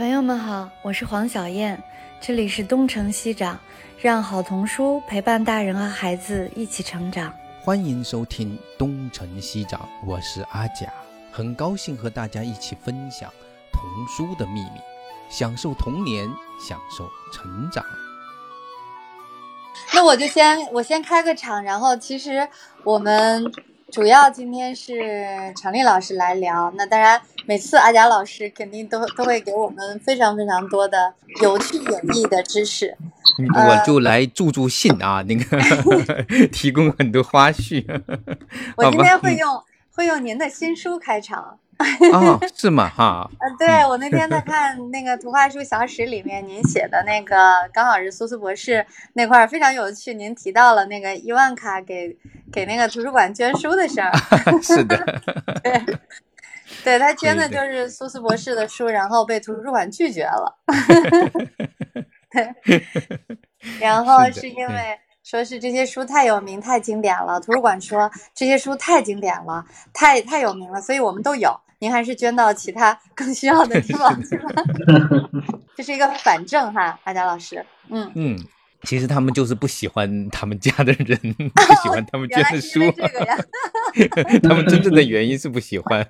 朋友们好，我是黄小燕，这里是东城西长，让好童书陪伴大人和孩子一起成长。欢迎收听东城西长，我是阿甲，很高兴和大家一起分享童书的秘密，享受童年，享受成长。那我就先我先开个场，然后其实我们。主要今天是常丽老师来聊，那当然每次阿贾老师肯定都都会给我们非常非常多的有趣演绎的知识，我就来助助兴啊，那个 提供很多花絮。我今天会用会用您的新书开场。哦，是吗？哈，嗯，对我那天在看那个图画书小史里面，您写的那个刚好是苏斯博士那块儿非常有趣。您提到了那个伊万卡给给那个图书馆捐书的事儿，是的，对，对他捐的就是苏斯博士的书，然后被图书馆拒绝了，对，然后是因为说是这些书太有名、太经典了，图书馆说这些书太经典了、太太有名了，所以我们都有。您还是捐到其他更需要的地方去吧，这是一个反证哈，阿佳老师。嗯嗯，其实他们就是不喜欢他们家的人，不喜欢他们捐的书。这个呀，他们真正的原因是不喜欢，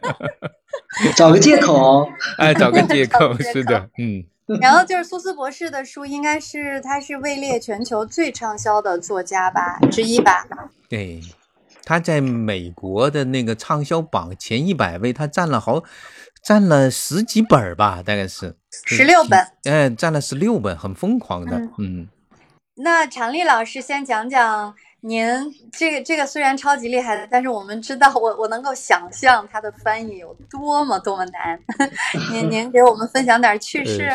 找个借口。哎，找个借口，是的，嗯。然后就是苏斯博士的书，应该是他是位列全球最畅销的作家吧之一吧？对。他在美国的那个畅销榜前一百位，他占了好，占了十几本吧，大概是十六本，哎，占了十六本，很疯狂的，嗯。那常丽老师先讲讲您这个这个虽然超级厉害的，但是我们知道，我我能够想象他的翻译有多么多么难，您您给我们分享点趣事。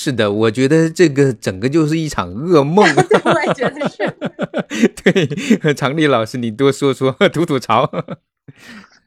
是的，我觉得这个整个就是一场噩梦。我也觉得是。对，常丽老师，你多说说，吐吐槽。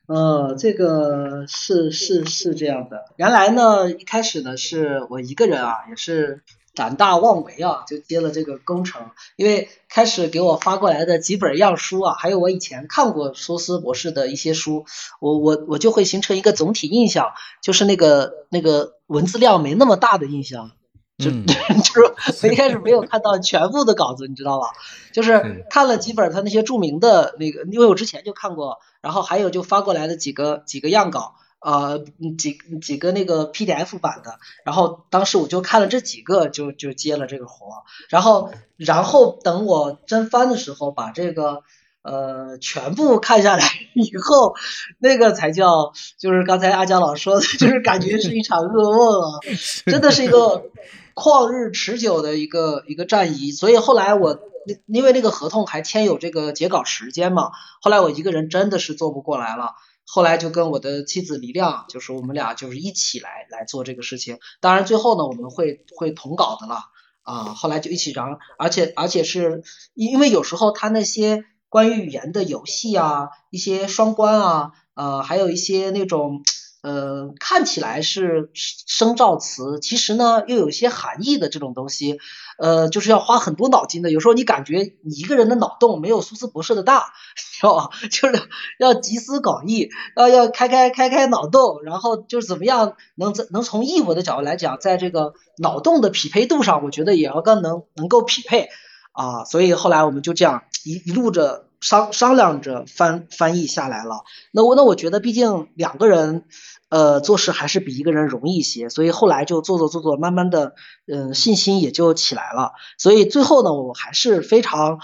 呃，这个是是是这样的。原来呢，一开始呢，是我一个人啊，也是胆大妄为啊，就接了这个工程。因为开始给我发过来的几本样书啊，还有我以前看过苏斯博士的一些书，我我我就会形成一个总体印象，就是那个那个。文字量没那么大的印象，就 就是我一开始没有看到全部的稿子，你知道吧？就是看了几本他那些著名的那个，因为我之前就看过，然后还有就发过来的几个几个样稿，呃，几几个那个 PDF 版的，然后当时我就看了这几个，就就接了这个活，然后然后等我真翻的时候，把这个。呃，全部看下来以后，那个才叫，就是刚才阿江老说的，就是感觉是一场噩梦啊，真的是一个旷日持久的一个一个战役。所以后来我，因为那个合同还签有这个截稿时间嘛，后来我一个人真的是做不过来了，后来就跟我的妻子李亮，就是我们俩就是一起来来做这个事情。当然最后呢，我们会会同稿的了啊，后来就一起然而且而且是因为有时候他那些。关于语言的游戏啊，一些双关啊，呃，还有一些那种，呃，看起来是生造词，其实呢又有一些含义的这种东西，呃，就是要花很多脑筋的。有时候你感觉你一个人的脑洞没有苏斯博士的大，知道吧？就是要集思广益，要要开开开开脑洞，然后就是怎么样能能从译文的角度来讲，在这个脑洞的匹配度上，我觉得也要更能能够匹配。啊，所以后来我们就这样一一路着商商量着翻翻译下来了。那我那我觉得，毕竟两个人呃做事还是比一个人容易一些，所以后来就做做做做，慢慢的嗯信心也就起来了。所以最后呢，我还是非常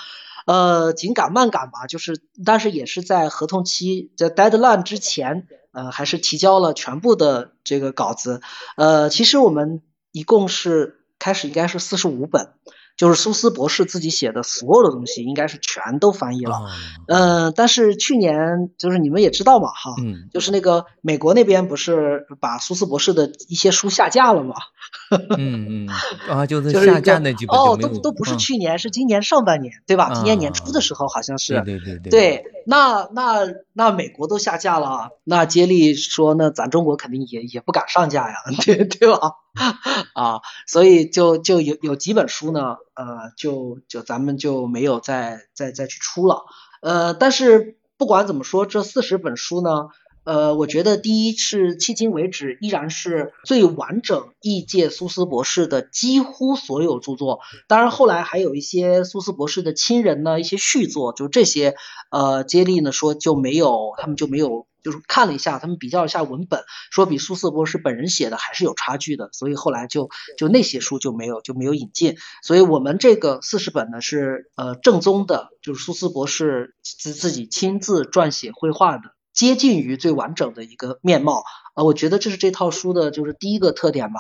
呃紧赶慢赶吧，就是但是也是在合同期在 deadline 之前呃还是提交了全部的这个稿子。呃，其实我们一共是开始应该是四十五本。就是苏斯博士自己写的所有的东西，应该是全都翻译了。嗯，但是去年就是你们也知道嘛，哈，就是那个美国那边不是把苏斯博士的一些书下架了吗？嗯嗯啊，就是下架那几本哦，都都不是去年，是今年上半年，对吧？今年年初的时候好像是。对对对。对，那那那美国都下架了，那接力说那咱中国肯定也也不敢上架呀，对对吧？啊，所以就就有有几本书呢，呃，就就咱们就没有再再再去出了，呃，但是不管怎么说，这四十本书呢，呃，我觉得第一是迄今为止依然是最完整译介苏斯博士的几乎所有著作。当然后来还有一些苏斯博士的亲人呢，一些续作，就这些呃接力呢说就没有，他们就没有，就是看了一下，他们比较一下文本，说比苏斯博士本人写的还是有差距的，所以后来就就那些书就没有就没有引进。所以我们这个四十本呢是呃正宗的，就是苏斯博士自自己亲自撰写绘画的。接近于最完整的一个面貌，呃，我觉得这是这套书的就是第一个特点吧。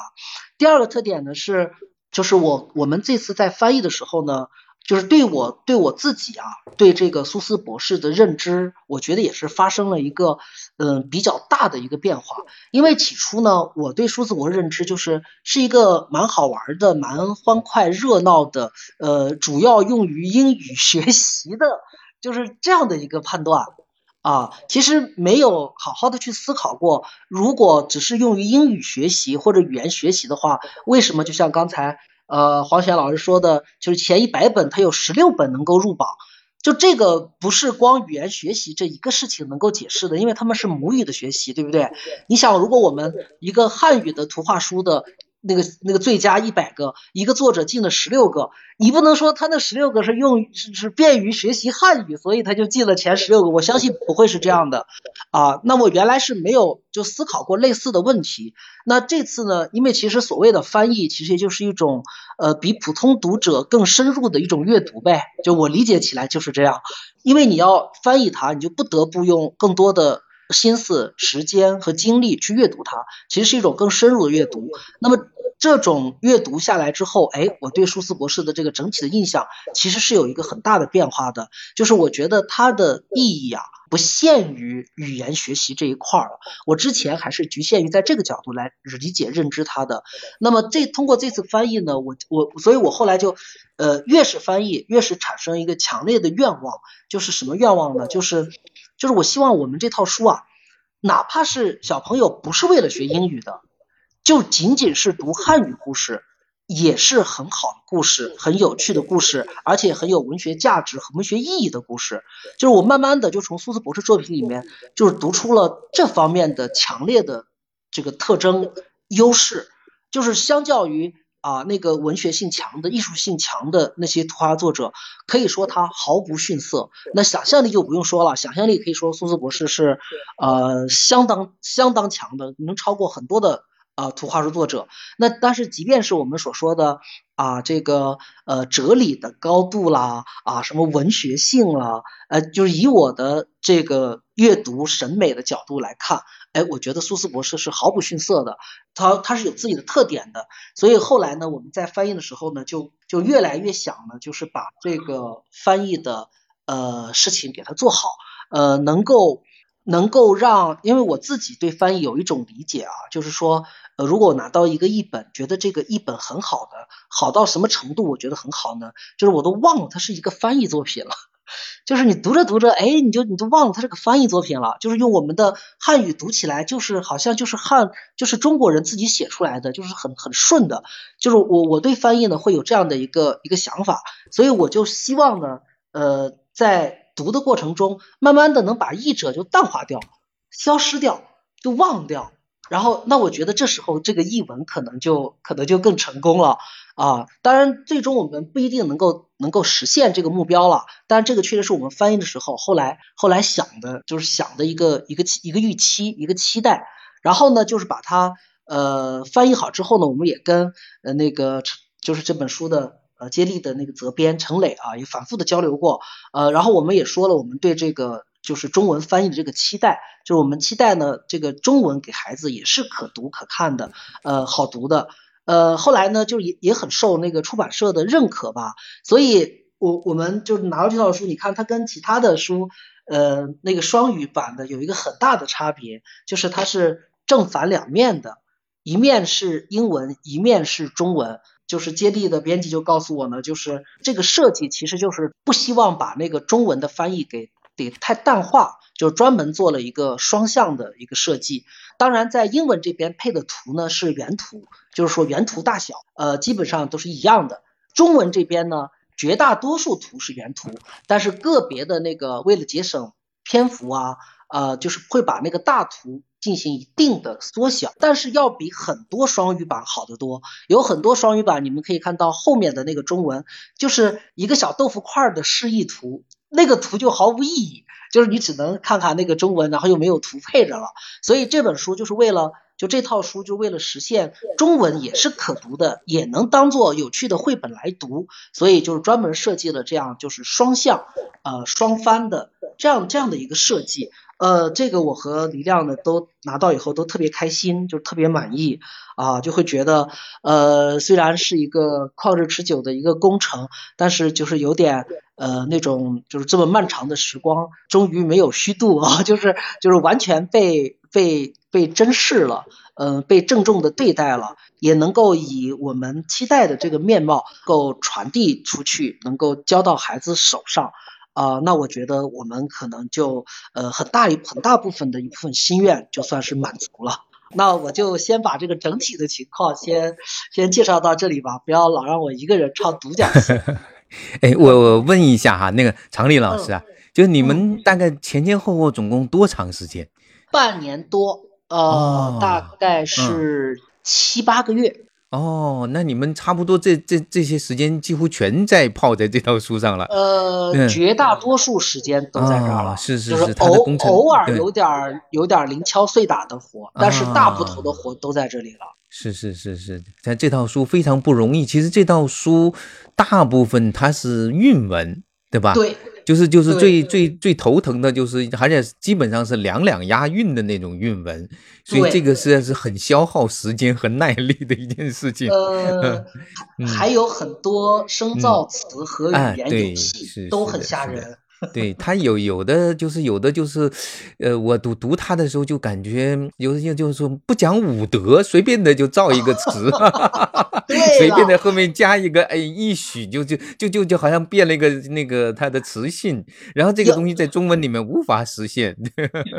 第二个特点呢是，就是我我们这次在翻译的时候呢，就是对我对我自己啊，对这个苏斯博士的认知，我觉得也是发生了一个嗯比较大的一个变化。因为起初呢，我对苏斯博士认知就是是一个蛮好玩的、蛮欢快热闹的，呃，主要用于英语学习的，就是这样的一个判断。啊，其实没有好好的去思考过，如果只是用于英语学习或者语言学习的话，为什么就像刚才呃黄轩老师说的，就是前一百本它有十六本能够入榜，就这个不是光语言学习这一个事情能够解释的，因为他们是母语的学习，对不对？你想，如果我们一个汉语的图画书的。那个那个最佳一百个，一个作者进了十六个，你不能说他那十六个是用是是便于学习汉语，所以他就进了前十六个。我相信不会是这样的啊。那我原来是没有就思考过类似的问题。那这次呢，因为其实所谓的翻译，其实也就是一种呃比普通读者更深入的一种阅读呗。就我理解起来就是这样，因为你要翻译它，你就不得不用更多的。心思、时间和精力去阅读它，其实是一种更深入的阅读。那么这种阅读下来之后，哎，我对舒斯博士的这个整体的印象其实是有一个很大的变化的。就是我觉得它的意义啊，不限于语言学习这一块儿了。我之前还是局限于在这个角度来理解、认知它的。那么这通过这次翻译呢，我我，所以我后来就呃，越是翻译，越是产生一个强烈的愿望，就是什么愿望呢？就是。就是我希望我们这套书啊，哪怕是小朋友不是为了学英语的，就仅仅是读汉语故事，也是很好的故事，很有趣的故事，而且很有文学价值和文学意义的故事。就是我慢慢的就从苏斯博士作品里面，就是读出了这方面的强烈的这个特征优势，就是相较于。啊，那个文学性强的、艺术性强的那些图画作者，可以说他毫不逊色。那想象力就不用说了，想象力可以说苏斯博士是呃相当相当强的，能超过很多的啊图画书作者。那但是即便是我们所说的啊这个呃哲理的高度啦，啊什么文学性啦，呃就是以我的这个阅读审美的角度来看。哎，我觉得苏斯博士是毫不逊色的，他他是有自己的特点的，所以后来呢，我们在翻译的时候呢，就就越来越想呢，就是把这个翻译的呃事情给他做好，呃，能够能够让，因为我自己对翻译有一种理解啊，就是说，呃，如果我拿到一个译本，觉得这个译本很好的，好到什么程度？我觉得很好呢，就是我都忘了它是一个翻译作品了。就是你读着读着，哎，你就你都忘了它是个翻译作品了。就是用我们的汉语读起来，就是好像就是汉，就是中国人自己写出来的，就是很很顺的。就是我我对翻译呢会有这样的一个一个想法，所以我就希望呢，呃，在读的过程中，慢慢的能把译者就淡化掉，消失掉，就忘掉。然后，那我觉得这时候这个译文可能就可能就更成功了啊！当然，最终我们不一定能够能够实现这个目标了，但这个确实是我们翻译的时候后来后来想的，就是想的一个一个一个预期一个期待。然后呢，就是把它呃翻译好之后呢，我们也跟呃那个就是这本书的呃接力的那个责编陈磊啊，也反复的交流过呃，然后我们也说了我们对这个。就是中文翻译的这个期待，就是我们期待呢，这个中文给孩子也是可读可看的，呃，好读的，呃，后来呢，就也也很受那个出版社的认可吧，所以我我们就拿到这套书，你看它跟其他的书，呃，那个双语版的有一个很大的差别，就是它是正反两面的，一面是英文，一面是中文，就是接力的编辑就告诉我呢，就是这个设计其实就是不希望把那个中文的翻译给。给太淡化，就专门做了一个双向的一个设计。当然，在英文这边配的图呢是原图，就是说原图大小，呃，基本上都是一样的。中文这边呢，绝大多数图是原图，但是个别的那个为了节省篇幅啊，呃，就是会把那个大图进行一定的缩小，但是要比很多双语版好得多。有很多双语版，你们可以看到后面的那个中文就是一个小豆腐块的示意图，那个图就毫无意义，就是你只能看看那个中文，然后又没有图配着了。所以这本书就是为了。就这套书，就为了实现中文也是可读的，也能当做有趣的绘本来读，所以就是专门设计了这样就是双向呃双翻的这样这样的一个设计。呃，这个我和李亮呢都拿到以后都特别开心，就特别满意啊，就会觉得呃虽然是一个旷日持久的一个工程，但是就是有点呃那种就是这么漫长的时光终于没有虚度啊，就是就是完全被被。被珍视了，嗯，被郑重的对待了，也能够以我们期待的这个面貌够传递出去，能够交到孩子手上，啊，那我觉得我们可能就呃很大一很大部分的一部分心愿就算是满足了。那我就先把这个整体的情况先先介绍到这里吧，不要老让我一个人唱独角戏。哎，我我问一下哈，那个常丽老师啊，就是你们大概前前后后总共多长时间？半年多。呃，大概是七八个月。哦，那你们差不多这这这些时间几乎全在泡在这套书上了。呃，绝大多数时间都在这儿了。是是是，偶偶尔有点有点零敲碎打的活，但是大部头的活都在这里了。是是是是，但这套书非常不容易。其实这套书大部分它是韵文，对吧？对。就是就是最最最头疼的，就是而且基本上是两两押韵的那种韵文，所以这个实在是很消耗时间和耐力的一件事情。呃，还有很多生造词和语言游戏都很吓人。对他有有的就是有的就是，呃，我读读他的时候就感觉有些就是说不讲武德，随便的就造一个词，随便的后面加一个哎一许就就就就就好像变了一个那个他的词性，然后这个东西在中文里面无法实现。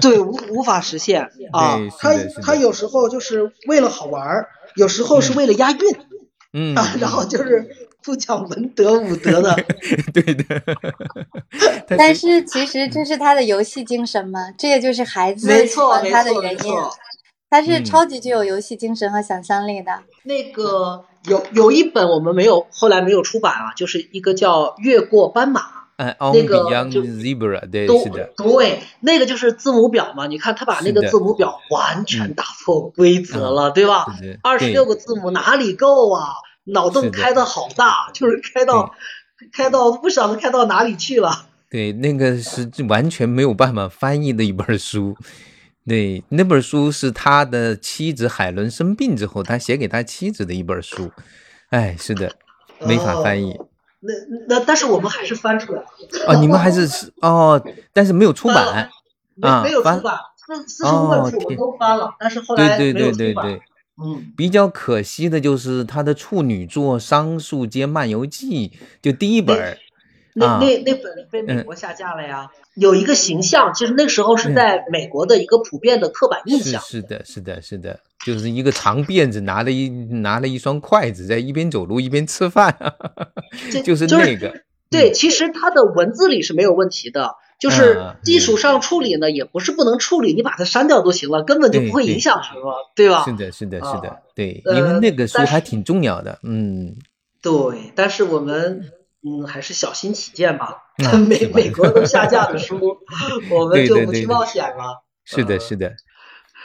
对，无无法实现啊。他他有时候就是为了好玩有时候是为了押韵，嗯，然后就是。不讲文德武德的，对的。但是其实这是他的游戏精神嘛，这也就是孩子喜欢他的原因。他是超级具有游戏精神和想象力的。那个有有一本我们没有，后来没有出版啊，就是一个叫《越过斑马》。嗯，那个就 zebra，对，是的。对，那个就是字母表嘛。你看他把那个字母表完全打破规则了，对吧？二十六个字母哪里够啊？脑洞开的好大，就是开到开到不晓得开到哪里去了。对，那个是完全没有办法翻译的一本书。对，那本书是他的妻子海伦生病之后，他写给他妻子的一本书。哎，是的，没法翻译。那那但是我们还是翻出来了。哦，你们还是哦，但是没有出版啊，没有出版。四四十五本书我都翻了，但是后来没有出版。嗯，比较可惜的就是他的处女作《桑树街漫游记》，就第一本那那那本被美国下架了呀。有一个形象，其实那时候是在美国的一个普遍的刻板印象。是的，是的，是的，就是一个长辫子，拿了一拿了一双筷子，在一边走路一边吃饭，就是那个。对，其实它的文字里是没有问题的。就是技术上处理呢，也不是不能处理，你把它删掉都行了，根本就不会影响什么，对吧？是的，是的，是的，对，因为那个书还挺重要的，嗯。对，但是我们嗯还是小心起见吧。美美国都下架的书，我们就不去冒险了。是的，是的。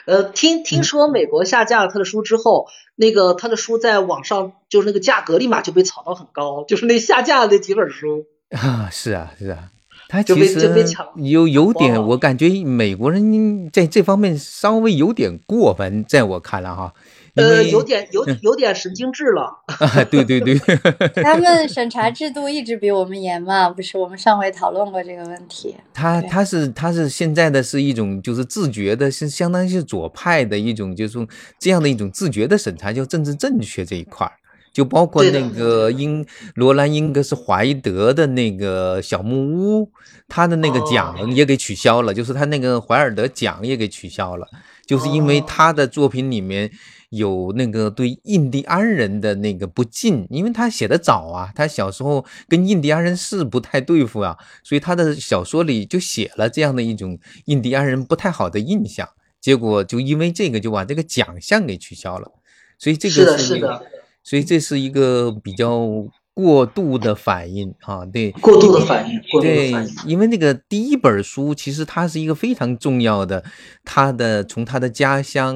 呃，听听说美国下架了他的书之后，那个他的书在网上就是那个价格立马就被炒到很高，就是那下架的那几本书。啊，是啊，是啊。他其实有有点，我感觉美国人在这方面稍微有点过分，在我看来哈，呃，有点有有点神经质了。对 对对，他们审查制度一直比我们严嘛，不是？我们上回讨论过这个问题。他他是他是现在的是一种就是自觉的，是相当于是左派的一种，就是这样的一种自觉的审查，叫政治正确这一块儿。就包括那个英罗兰英格斯怀德的那个小木屋，他的那个奖也给取消了，就是他那个怀尔德奖也给取消了，就是因为他的作品里面有那个对印第安人的那个不敬，因为他写的早啊，他小时候跟印第安人是不太对付啊，所以他的小说里就写了这样的一种印第安人不太好的印象，结果就因为这个就把这个奖项给取消了，所以这个是的，所以这是一个比较。过度的反应啊，对，过度的反应，对，因为那个第一本书其实它是一个非常重要的，他的从他的家乡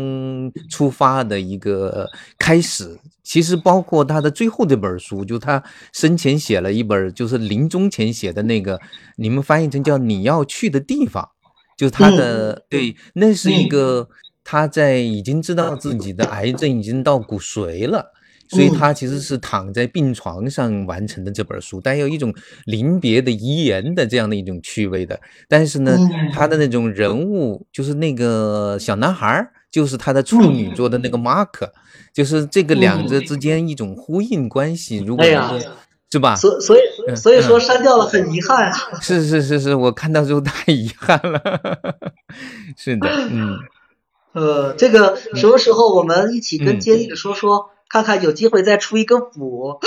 出发的一个开始，其实包括他的最后这本书，就他生前写了一本，就是临终前写的那个，你们翻译成叫你要去的地方，就他的对，那是一个他在已经知道自己的癌症已经到骨髓了。所以他其实是躺在病床上完成的这本书，带有一种临别的遗言的这样的一种趣味的。但是呢，他的那种人物就是那个小男孩，就是他的处女座的那个 Mark，，就是这个两者之间一种呼应关系。如果是吧？所所以所以说删掉了很遗憾啊。是是是是，我看到之后太遗憾了。是的，嗯，呃，这个什么时候我们一起跟接力的说说？看看有机会再出一个补，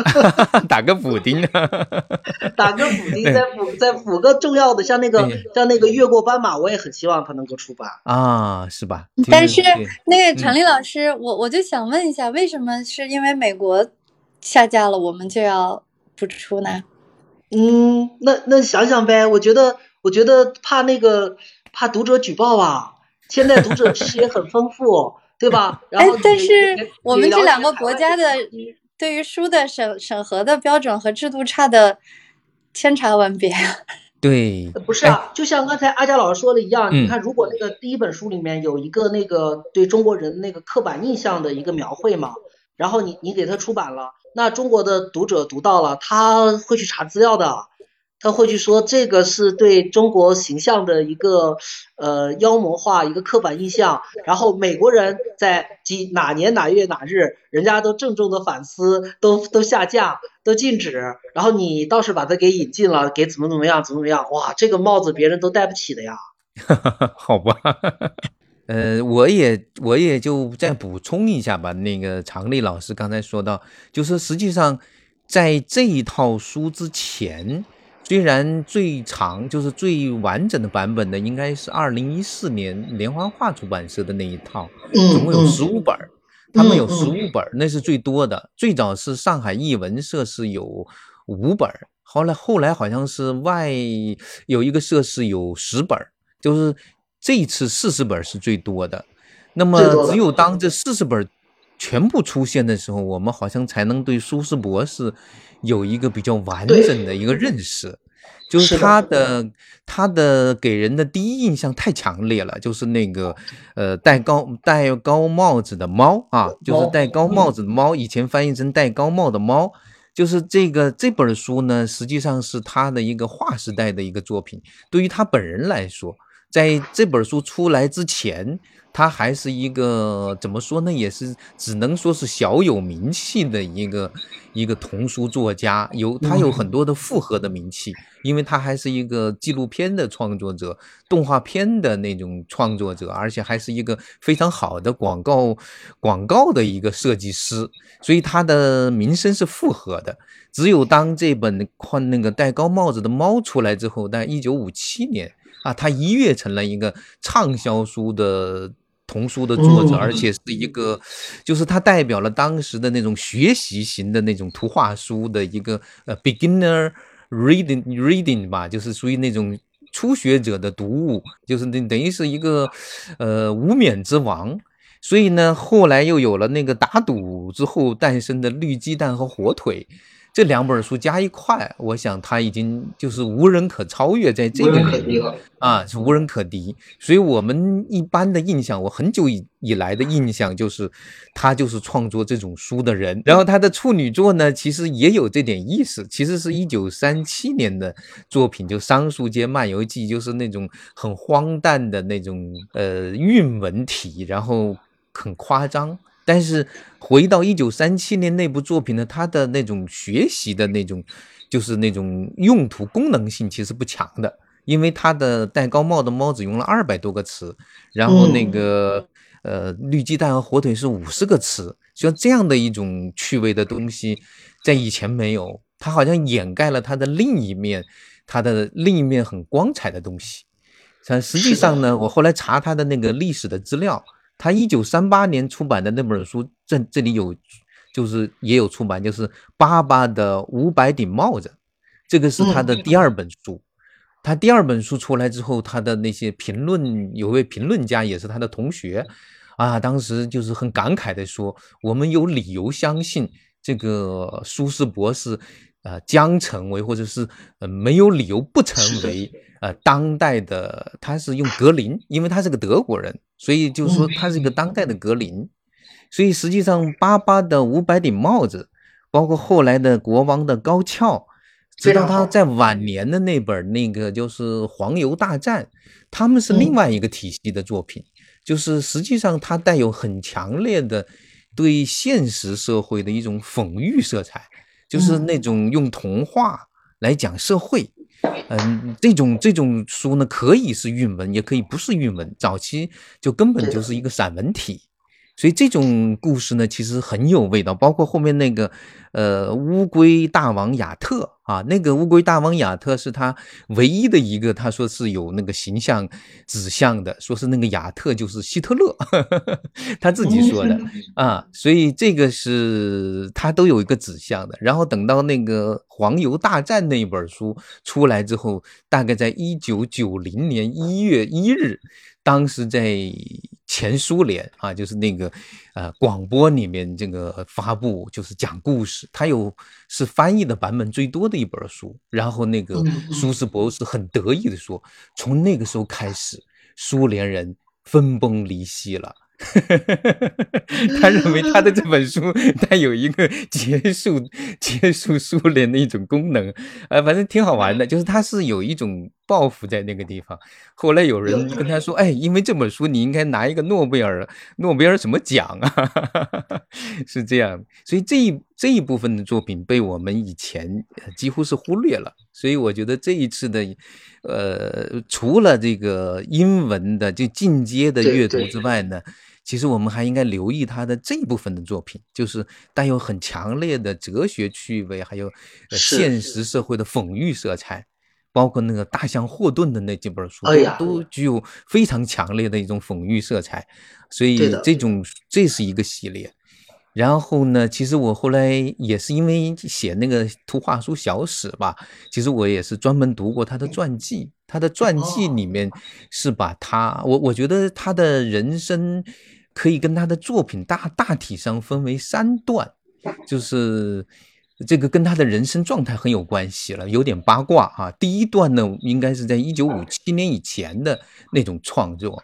打个补丁，打个补丁，再补再补个重要的，像那个像那个越过斑马，我也很希望它能够出版啊，是吧？但是那个常丽老师，我我就想问一下，为什么是因为美国下架了，我们就要不出呢？嗯，那那想想呗，我觉得我觉得怕那个怕读者举报啊，现在读者知识也很丰富。对吧？哎，但是我们这两个国家的对于书的审审核的标准和制度差的千差万别。对，不是啊，就像刚才阿佳老师说的一样，你看，如果那个第一本书里面有一个那个对中国人那个刻板印象的一个描绘嘛，然后你你给他出版了，那中国的读者读到了，他会去查资料的。他会去说这个是对中国形象的一个呃妖魔化，一个刻板印象。然后美国人在几哪年哪月哪日，人家都郑重的反思，都都下架，都禁止。然后你倒是把它给引进了，给怎么怎么样，怎么怎么样？哇，这个帽子别人都戴不起的呀。好吧，呃，我也我也就再补充一下吧。那个常丽老师刚才说到，就是实际上在这一套书之前。虽然最长就是最完整的版本呢，应该是二零一四年连环画出版社的那一套，总共有十五本他们有十五本那是最多的。最早是上海译文社是有五本后来后来好像是外有一个社是有十本就是这一次四十本是最多的。那么只有当这四十本全部出现的时候，我们好像才能对苏轼博士。有一个比较完整的一个认识，就是他的他的给人的第一印象太强烈了，就是那个呃戴高戴高帽子的猫啊，就是戴高帽子的猫，以前翻译成戴高帽的猫，就是这个这本书呢，实际上是他的一个划时代的一个作品。对于他本人来说，在这本书出来之前。他还是一个怎么说呢？也是只能说是小有名气的一个一个童书作家，有他有很多的复合的名气，因为他还是一个纪录片的创作者、动画片的那种创作者，而且还是一个非常好的广告广告的一个设计师，所以他的名声是复合的。只有当这本换那个戴高帽子的猫出来之后，在一九五七年啊，他一跃成了一个畅销书的。童书的作者，而且是一个，就是他代表了当时的那种学习型的那种图画书的一个呃 beginner reading reading 吧，就是属于那种初学者的读物，就是等等于是一个呃无冕之王。所以呢，后来又有了那个打赌之后诞生的绿鸡蛋和火腿。这两本书加一块，我想他已经就是无人可超越，在这个领域啊是无人可敌。所以我们一般的印象，我很久以以来的印象就是他就是创作这种书的人。然后他的处女作呢，其实也有这点意思，其实是一九三七年的作品，就《桑树街漫游记》，就是那种很荒诞的那种呃韵文体，然后很夸张。但是回到一九三七年那部作品呢，它的那种学习的那种，就是那种用途功能性其实不强的，因为它的戴高帽的猫只用了二百多个词，然后那个呃，绿鸡蛋和火腿是五十个词，像这样的一种趣味的东西，在以前没有，它好像掩盖了它的另一面，它的另一面很光彩的东西。但实际上呢，我后来查他的那个历史的资料，他一九三八年出版的那本书，这这里有，就是也有出版，就是爸爸的五百顶帽子，这个是他的第二本书。他第二本书出来之后，他的那些评论，有位评论家也是他的同学，啊，当时就是很感慨的说，我们有理由相信这个苏轼博士，呃，将成为或者是呃没有理由不成为呃当代的，他是用格林，因为他是个德国人，所以就是说他是一个当代的格林，所以实际上巴巴的五百顶帽子，包括后来的国王的高跷。直到他在晚年的那本那个就是《黄油大战》，他们是另外一个体系的作品，就是实际上它带有很强烈的对现实社会的一种讽喻色彩，就是那种用童话来讲社会。嗯，这种这种书呢，可以是韵文，也可以不是韵文。早期就根本就是一个散文体。所以这种故事呢，其实很有味道。包括后面那个，呃，乌龟大王亚特啊，那个乌龟大王亚特是他唯一的一个，他说是有那个形象指向的，说是那个亚特就是希特勒，他自己说的啊。所以这个是他都有一个指向的。然后等到那个黄油大战那一本书出来之后，大概在一九九零年一月一日。当时在前苏联啊，就是那个呃广播里面这个发布，就是讲故事，它有是翻译的版本最多的一本书。然后那个苏斯博士很得意的说，从那个时候开始，苏联人分崩离析了。他认为他的这本书 带有一个结束结束苏联的一种功能，呃，反正挺好玩的，就是它是有一种抱负在那个地方。后来有人跟他说：“哎，因为这本书你应该拿一个诺贝尔诺贝尔什么奖啊？” 是这样，所以这一这一部分的作品被我们以前几乎是忽略了。所以我觉得这一次的，呃，除了这个英文的就进阶的阅读之外呢。其实我们还应该留意他的这一部分的作品，就是带有很强烈的哲学趣味，还有现实社会的讽喻色彩，包括那个大象霍顿的那几本书，都具有非常强烈的一种讽喻色彩。所以这种这是一个系列。然后呢，其实我后来也是因为写那个图画书小史吧，其实我也是专门读过他的传记。他的传记里面是把他，我我觉得他的人生。可以跟他的作品大大体上分为三段，就是这个跟他的人生状态很有关系了，有点八卦啊。第一段呢，应该是在一九五七年以前的那种创作，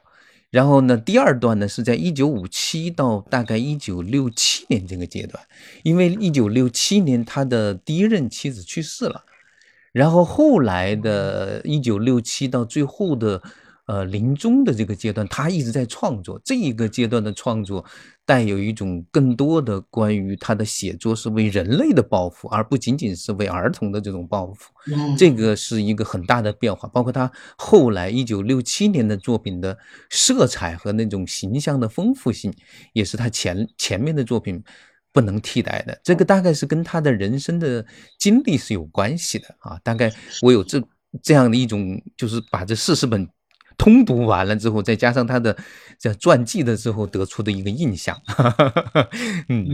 然后呢，第二段呢是在一九五七到大概一九六七年这个阶段，因为一九六七年他的第一任妻子去世了，然后后来的一九六七到最后的。呃，临终的这个阶段，他一直在创作。这一个阶段的创作，带有一种更多的关于他的写作是为人类的抱负，而不仅仅是为儿童的这种抱负。这个是一个很大的变化。包括他后来一九六七年的作品的色彩和那种形象的丰富性，也是他前前面的作品不能替代的。这个大概是跟他的人生的经历是有关系的啊。大概我有这这样的一种，就是把这四十本。通读完了之后，再加上他的这传记的之后得出的一个印象，嗯，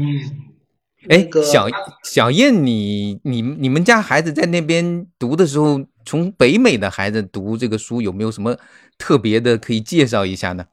哎，小小燕，你你你们家孩子在那边读的时候，从北美的孩子读这个书，有没有什么特别的可以介绍一下呢？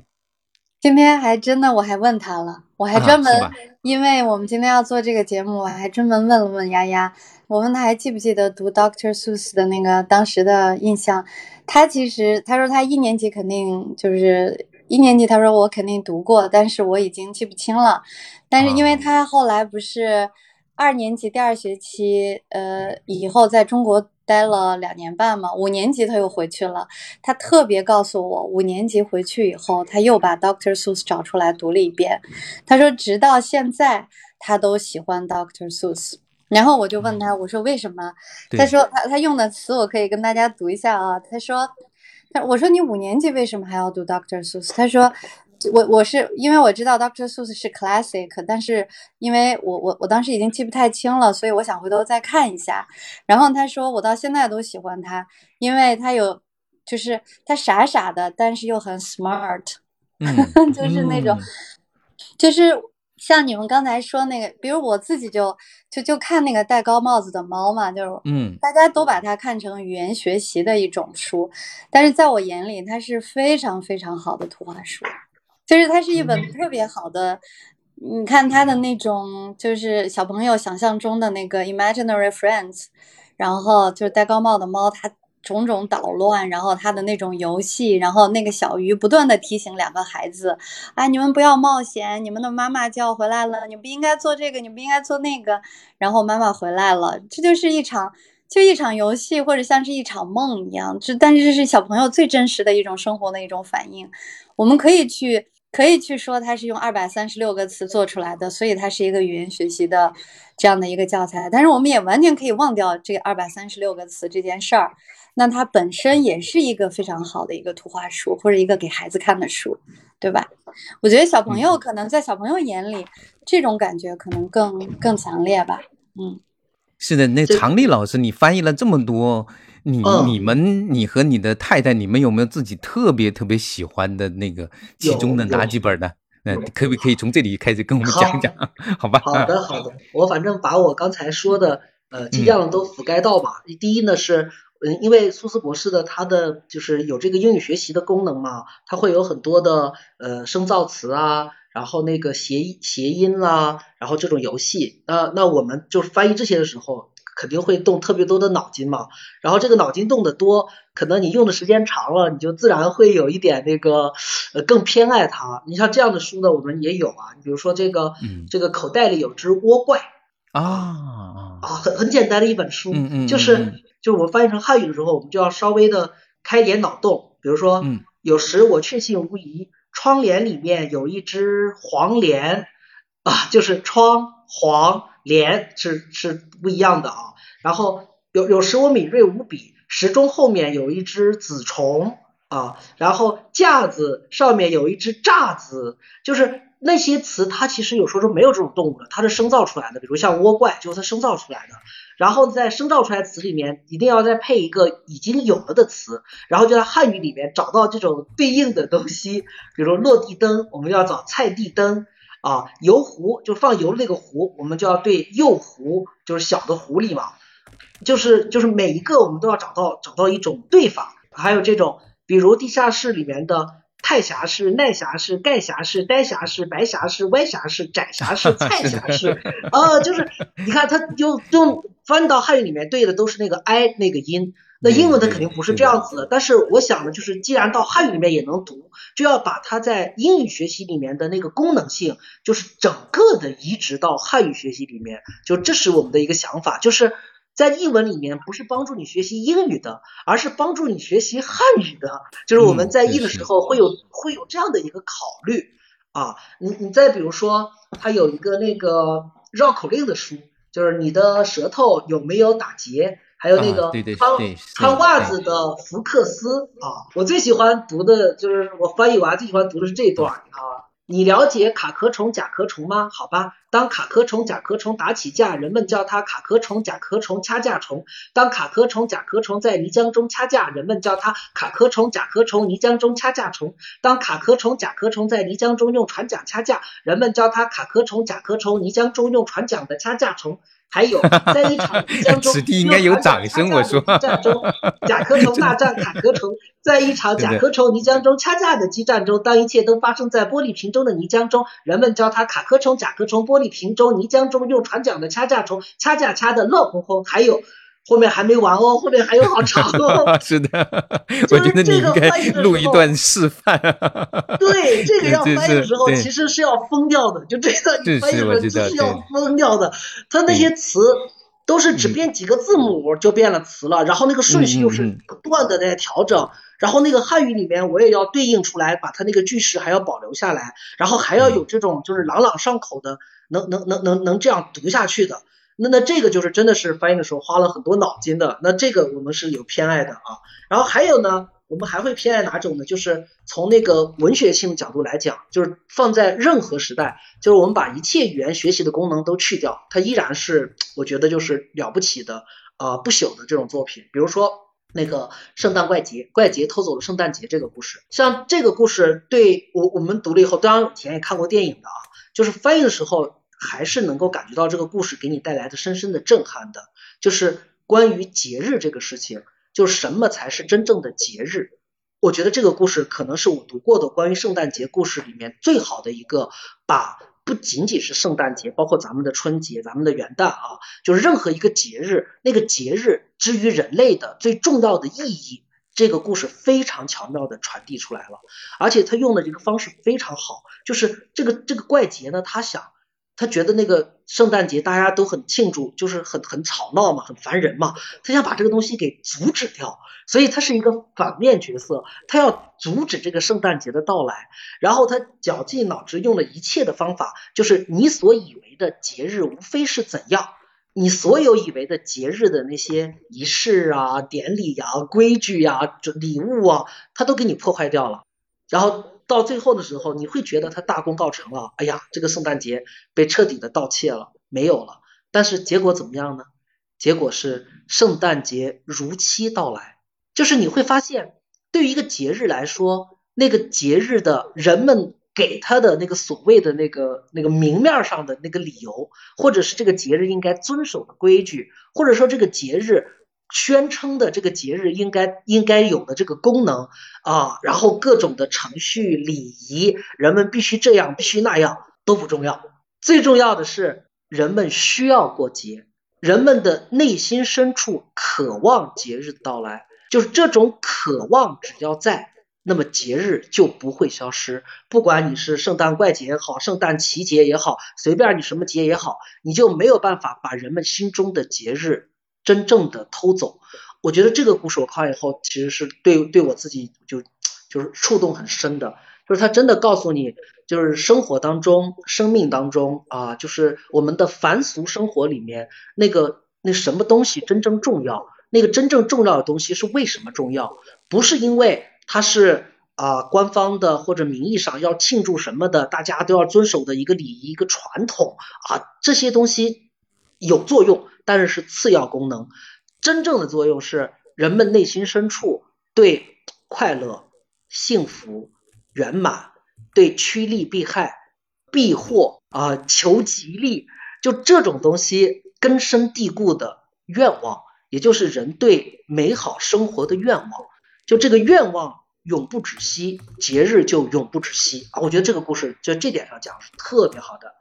今天还真的，我还问他了，我还专门，因为我们今天要做这个节目，我还专门问了问丫丫，我问他还记不记得读 Doctor Seuss 的那个当时的印象。他其实他说他一年级肯定就是一年级，他说我肯定读过，但是我已经记不清了。但是因为他后来不是二年级第二学期，呃，以后在中国。待了两年半嘛，五年级他又回去了。他特别告诉我，五年级回去以后，他又把 Doctor Seuss 找出来读了一遍。他说，直到现在他都喜欢 Doctor Seuss。然后我就问他，我说为什么？他说他他用的词我可以跟大家读一下啊。他说，他我说你五年级为什么还要读 Doctor Seuss？他说。我我是因为我知道 Doctor Seuss 是 classic，但是因为我我我当时已经记不太清了，所以我想回头再看一下。然后他说我到现在都喜欢他，因为他有就是他傻傻的，但是又很 smart，就是那种就是。像你们刚才说那个，比如我自己就就就看那个戴高帽子的猫嘛，就是嗯，大家都把它看成语言学习的一种书，但是在我眼里，它是非常非常好的图画书，就是它是一本特别好的，你看它的那种就是小朋友想象中的那个 imaginary friends，然后就是戴高帽的猫，它。种种捣乱，然后他的那种游戏，然后那个小鱼不断的提醒两个孩子：“哎，你们不要冒险，你们的妈妈就要回来了，你不应该做这个，你不应该做那个。”然后妈妈回来了，这就是一场就一场游戏，或者像是一场梦一样。这但是这是小朋友最真实的一种生活的一种反应。我们可以去可以去说它是用二百三十六个词做出来的，所以它是一个语言学习的这样的一个教材。但是我们也完全可以忘掉这二百三十六个词这件事儿。那它本身也是一个非常好的一个图画书，或者一个给孩子看的书，对吧？我觉得小朋友可能在小朋友眼里，这种感觉可能更更强烈吧。嗯，是的。那常丽老师，你翻译了这么多，你你们你和你的太太，你们有没有自己特别特别喜欢的那个其中的哪几本呢？那可不可以从这里开始跟我们讲讲？好吧。好的，好的。我反正把我刚才说的，呃，尽量都覆盖到吧。第一呢是。嗯，因为苏斯博士的他的就是有这个英语学习的功能嘛，他会有很多的呃生造词啊，然后那个谐谐音啦，然后这种游戏，那那我们就是翻译这些的时候，肯定会动特别多的脑筋嘛，然后这个脑筋动得多，可能你用的时间长了，你就自然会有一点那个呃更偏爱它。你像这样的书呢，我们也有啊，你比如说这个这个口袋里有只倭怪。啊。啊，很很简单的一本书，就是。就是我翻译成汉语的时候，我们就要稍微的开点脑洞。比如说，有时我确信无疑，窗帘里面有一只黄连。啊，就是窗黄连是是不一样的啊。然后有有时我敏锐无比，时钟后面有一只子虫啊，然后架子上面有一只炸子，就是。那些词它其实有时候是没有这种动物的，它是生造出来的，比如像倭怪就是它生造出来的。然后在生造出来词里面一定要再配一个已经有了的词，然后就在汉语里面找到这种对应的东西，比如落地灯，我们要找菜地灯啊，油壶就放油的那个壶，我们就要对釉壶，就是小的狐狸嘛，就是就是每一个我们都要找到找到一种对法，还有这种比如地下室里面的。太侠士、耐侠士、盖侠士、呆侠士、白侠士、歪侠士、窄侠士、菜侠士，啊，就是你看，他就用翻到汉语里面对的都是那个 i 那个音，那英文它肯定不是这样子的。但是我想呢，就是既然到汉语里面也能读，就要把它在英语学习里面的那个功能性，就是整个的移植到汉语学习里面，就这是我们的一个想法，就是。在译文里面，不是帮助你学习英语的，而是帮助你学习汉语的。就是我们在译的时候会有会有这样的一个考虑啊。你你再比如说，它有一个那个绕口令的书，就是你的舌头有没有打结？还有那个穿穿袜子的福克斯啊。我最喜欢读的就是我翻译完最喜欢读的是这段啊。你了解卡壳虫、甲壳虫吗？好吧，当卡壳虫、甲壳虫打起架，人们叫它卡壳虫、甲壳虫掐架虫；当卡壳虫、甲壳虫在泥浆中掐架，人们叫它卡壳虫、甲壳虫泥浆中掐架虫；当卡壳虫、甲壳虫在泥浆中用船桨掐架，人们叫它卡壳虫、甲壳虫泥浆中用船桨的掐架虫。还有，在一场即将中有掌声，我说，战中，甲壳虫大战 卡壳虫，在一场甲壳虫泥浆中掐架的激战中，当一切都发生在玻璃瓶中的泥浆中，人们叫它卡壳虫、甲壳虫、玻璃瓶中泥浆中用船桨的掐架虫，掐架掐的乐哄哄。还有。后面还没完哦，后面还有好长哦。是的，我觉得你应该录一段示范。对，这个要翻译的时候其实是要疯掉的，就这段你翻译的时候是要疯掉的。他那些词都是只变几个字母就变了词了，然后那个顺序又是不断的在调整，然后那个汉语里面我也要对应出来，把它那个句式还要保留下来，然后还要有这种就是朗朗上口的，能能能能能这样读下去的。那那这个就是真的是翻译的时候花了很多脑筋的，那这个我们是有偏爱的啊。然后还有呢，我们还会偏爱哪种呢？就是从那个文学性的角度来讲，就是放在任何时代，就是我们把一切语言学习的功能都去掉，它依然是我觉得就是了不起的啊不朽的这种作品。比如说那个圣诞怪杰，怪杰偷走了圣诞节这个故事，像这个故事对我我们读了以后，当然以前也看过电影的啊，就是翻译的时候还是能够感觉到这个故事给你带来的深深的震撼的，就是关于节日这个事情。就什么才是真正的节日？我觉得这个故事可能是我读过的关于圣诞节故事里面最好的一个，把不仅仅是圣诞节，包括咱们的春节、咱们的元旦啊，就是任何一个节日，那个节日之于人类的最重要的意义，这个故事非常巧妙的传递出来了。而且他用的这个方式非常好，就是这个这个怪杰呢，他想。他觉得那个圣诞节大家都很庆祝，就是很很吵闹嘛，很烦人嘛。他想把这个东西给阻止掉，所以他是一个反面角色，他要阻止这个圣诞节的到来。然后他绞尽脑汁用了一切的方法，就是你所以为的节日无非是怎样，你所有以为的节日的那些仪式啊、典礼呀、规矩呀、礼物啊，他都给你破坏掉了。然后。到最后的时候，你会觉得他大功告成了。哎呀，这个圣诞节被彻底的盗窃了，没有了。但是结果怎么样呢？结果是圣诞节如期到来。就是你会发现，对于一个节日来说，那个节日的人们给他的那个所谓的那个那个明面上的那个理由，或者是这个节日应该遵守的规矩，或者说这个节日。宣称的这个节日应该应该有的这个功能啊，然后各种的程序礼仪，人们必须这样，必须那样都不重要，最重要的是人们需要过节，人们的内心深处渴望节日的到来，就是这种渴望只要在，那么节日就不会消失。不管你是圣诞怪节也好，圣诞奇节也好，随便你什么节也好，你就没有办法把人们心中的节日。真正的偷走，我觉得这个故事我看完以后，其实是对对我自己就就是触动很深的，就是他真的告诉你，就是生活当中、生命当中啊，就是我们的凡俗生活里面那个那什么东西真正重要，那个真正重要的东西是为什么重要？不是因为它是啊官方的或者名义上要庆祝什么的，大家都要遵守的一个礼仪、一个传统啊，这些东西有作用。但是是次要功能，真正的作用是人们内心深处对快乐、幸福、圆满、对趋利避害、避祸啊、求吉利，就这种东西根深蒂固的愿望，也就是人对美好生活的愿望。就这个愿望永不止息，节日就永不止息啊！我觉得这个故事就这点上讲是特别好的。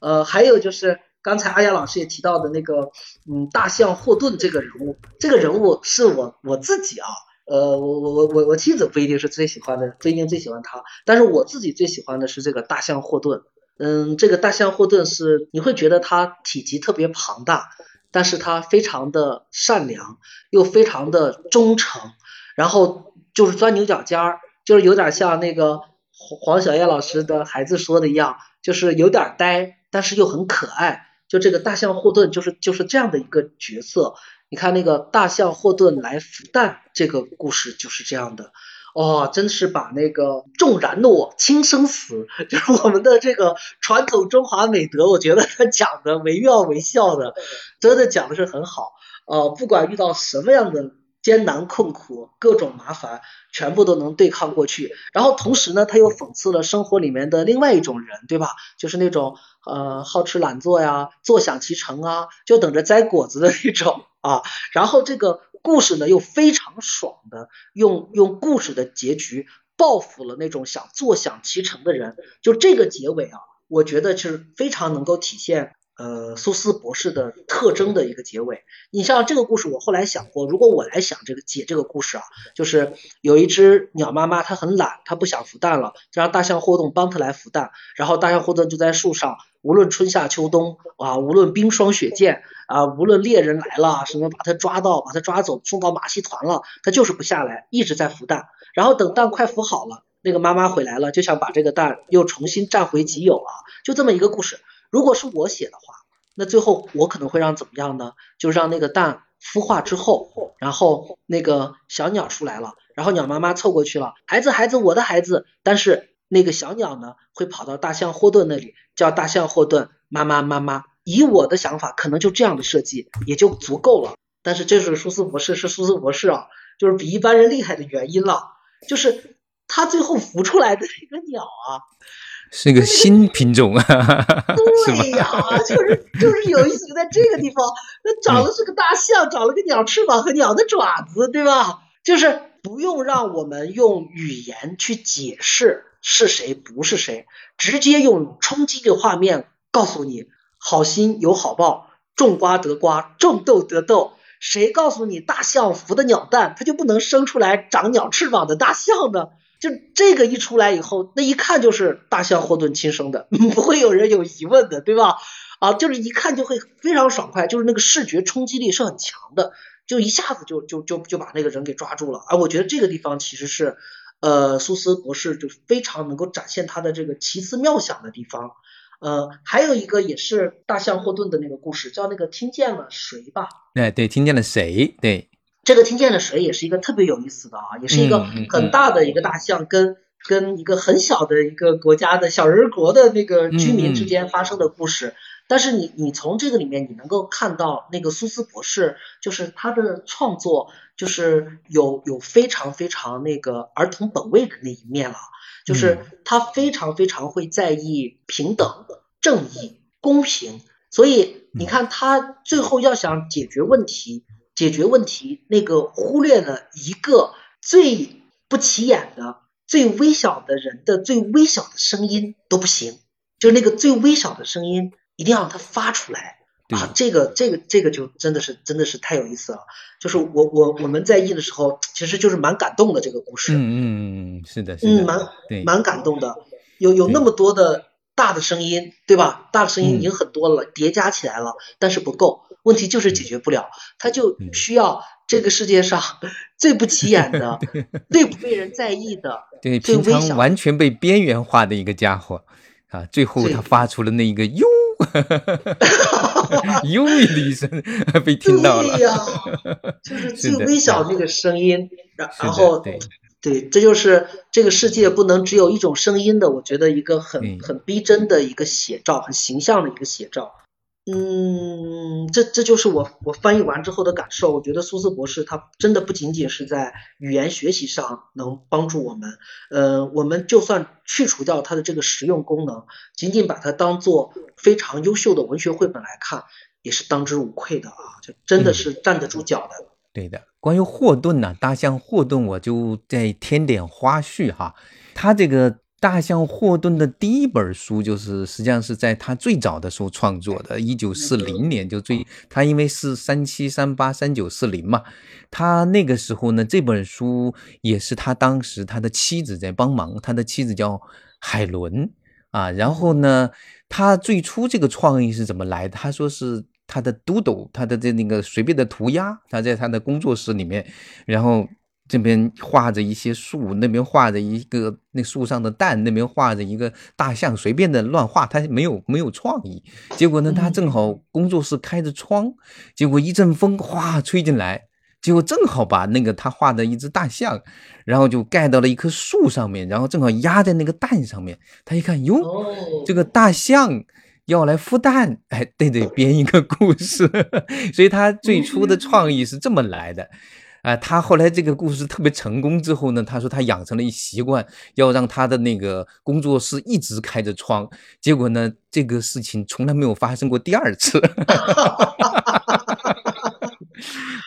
呃，还有就是。刚才阿雅老师也提到的那个，嗯，大象霍顿这个人物，这个人物是我我自己啊，呃，我我我我我妻子不一定是最喜欢的，不一定最喜欢他，但是我自己最喜欢的是这个大象霍顿。嗯，这个大象霍顿是你会觉得他体积特别庞大，但是他非常的善良，又非常的忠诚，然后就是钻牛角尖儿，就是有点像那个黄黄小燕老师的孩子说的一样，就是有点呆，但是又很可爱。就这个大象霍顿就是就是这样的一个角色，你看那个大象霍顿来孵蛋这个故事就是这样的，哦，真是把那个重然诺轻生死，就是我们的这个传统中华美德，我觉得他讲的惟妙惟肖的，真的讲的是很好，呃，不管遇到什么样的。艰难困苦，各种麻烦，全部都能对抗过去。然后同时呢，他又讽刺了生活里面的另外一种人，对吧？就是那种呃好吃懒做呀，坐享其成啊，就等着摘果子的那种啊。然后这个故事呢，又非常爽的用用故事的结局报复了那种想坐享其成的人。就这个结尾啊，我觉得是非常能够体现。呃，苏斯博士的特征的一个结尾。你像这个故事，我后来想过，如果我来想这个解这个故事啊，就是有一只鸟妈妈，它很懒，它不想孵蛋了，就让大象霍顿帮它来孵蛋。然后大象霍顿就在树上，无论春夏秋冬啊，无论冰霜雪剑啊，无论猎人来了，什么把它抓到，把它抓走，送到马戏团了，它就是不下来，一直在孵蛋。然后等蛋快孵好了，那个妈妈回来了，就想把这个蛋又重新占回己有啊，就这么一个故事。如果是我写的话，那最后我可能会让怎么样呢？就让那个蛋孵化之后，然后那个小鸟出来了。然后鸟妈妈凑过去了，孩子孩子我的孩子，但是那个小鸟呢会跑到大象霍顿那里叫大象霍顿妈妈妈妈。以我的想法，可能就这样的设计也就足够了。但是这是舒斯博士，是舒斯博士啊，就是比一般人厉害的原因了，就是他最后孵出来的那个鸟啊，是个新品种啊，对呀，就是就是有意思，在这个地方，那长的是个大象，长了个鸟翅膀和鸟的爪子，对吧？就是不用让我们用语言去解释是谁不是谁，直接用冲击的画面告诉你，好心有好报，种瓜得瓜，种豆得豆。谁告诉你大象孵的鸟蛋，它就不能生出来长鸟翅膀的大象呢？就这个一出来以后，那一看就是大象霍顿亲生的，不会有人有疑问的，对吧？啊，就是一看就会非常爽快，就是那个视觉冲击力是很强的，就一下子就就就就把那个人给抓住了。而我觉得这个地方其实是，呃，苏斯博士就非常能够展现他的这个奇思妙想的地方。呃，还有一个也是大象霍顿的那个故事，叫那个听见了谁吧？哎，对，听见了谁？对，这个听见了谁也是一个特别有意思的啊，也是一个很大的一个大象跟跟一个很小的一个国家的小人国的那个居民之间发生的故事。但是你你从这个里面你能够看到那个苏斯博士，就是他的创作就是有有非常非常那个儿童本位的那一面了。就是他非常非常会在意平等、正义、公平，所以你看他最后要想解决问题，解决问题那个忽略了一个最不起眼的、最微小的人的最微小的声音都不行，就是那个最微小的声音一定要让它发出来。啊，这个这个这个就真的是真的是太有意思了。就是我我我们在译的时候，其实就是蛮感动的这个故事。嗯嗯嗯，是的，嗯，蛮蛮感动的。有有那么多的大的声音，对吧？大的声音已经很多了，叠加起来了，但是不够。问题就是解决不了，他就需要这个世界上 最不起眼的、最不被人在意的、对平常完全被边缘化的一个家伙啊！最后他发出了那一个哟。哈哈哈哈哈！呦的一声被听到了，对呀，就是最微小那个声音，然然后对，这就是这个世界不能只有一种声音的，我觉得一个很很逼真的一个写照，很形象的一个写照。嗯，这这就是我我翻译完之后的感受。我觉得苏斯博士他真的不仅仅是在语言学习上能帮助我们，呃，我们就算去除掉它的这个实用功能，仅仅把它当做非常优秀的文学绘本来看，也是当之无愧的啊！就真的是站得住脚的。对的，关于霍顿呢，大象霍顿，我就再添点花絮哈，他这个。大象霍顿的第一本书就是，实际上是在他最早的时候创作的，一九四零年就最他因为是三七三八三九四零嘛，他那个时候呢，这本书也是他当时他的妻子在帮忙，他的妻子叫海伦啊，然后呢，他最初这个创意是怎么来的？他说是他的 doodle，他的这那个随便的涂鸦，他在他的工作室里面，然后。这边画着一些树，那边画着一个那树上的蛋，那边画着一个大象，随便的乱画，他没有没有创意。结果呢，他正好工作室开着窗，结果一阵风哗吹进来，结果正好把那个他画的一只大象，然后就盖到了一棵树上面，然后正好压在那个蛋上面。他一看，哟，这个大象要来孵蛋，哎，得得编一个故事。所以他最初的创意是这么来的。啊，他后来这个故事特别成功之后呢，他说他养成了一习惯，要让他的那个工作室一直开着窗。结果呢，这个事情从来没有发生过第二次。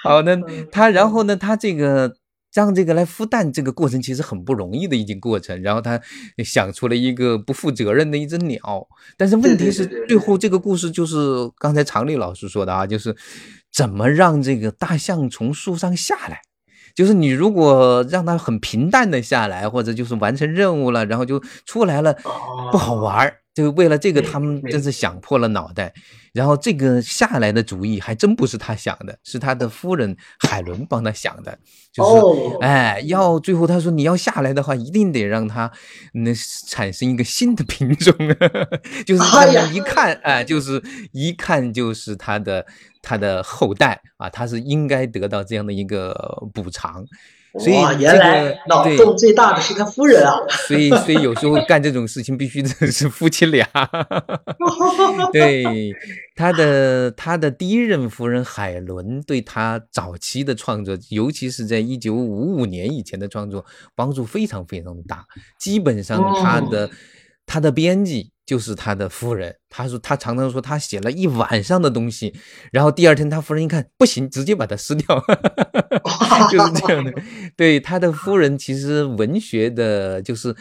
好，那他然后呢，他这个让这个来孵蛋这个过程其实很不容易的一件过程。然后他想出了一个不负责任的一只鸟，但是问题是最后这个故事就是刚才常丽老师说的啊，就是。怎么让这个大象从树上下来？就是你如果让它很平淡的下来，或者就是完成任务了，然后就出来了，不好玩儿。就为了这个，他们真是想破了脑袋。然后这个下来的主意还真不是他想的，是他的夫人海伦帮他想的。就是哎，要最后他说你要下来的话，一定得让他那产生一个新的品种，就是一看哎，就是一看就是他的他的后代啊，他是应该得到这样的一个补偿。所以原来脑洞最大的是他夫人啊。所以，所以有时候干这种事情必须是夫妻俩。对，他的他的第一任夫人海伦对他早期的创作，尤其是在一九五五年以前的创作，帮助非常非常大。基本上他的他的编辑。就是他的夫人，他说他常常说他写了一晚上的东西，然后第二天他夫人一看不行，直接把它撕掉，就是这样的。对他的夫人，其实文学的，就是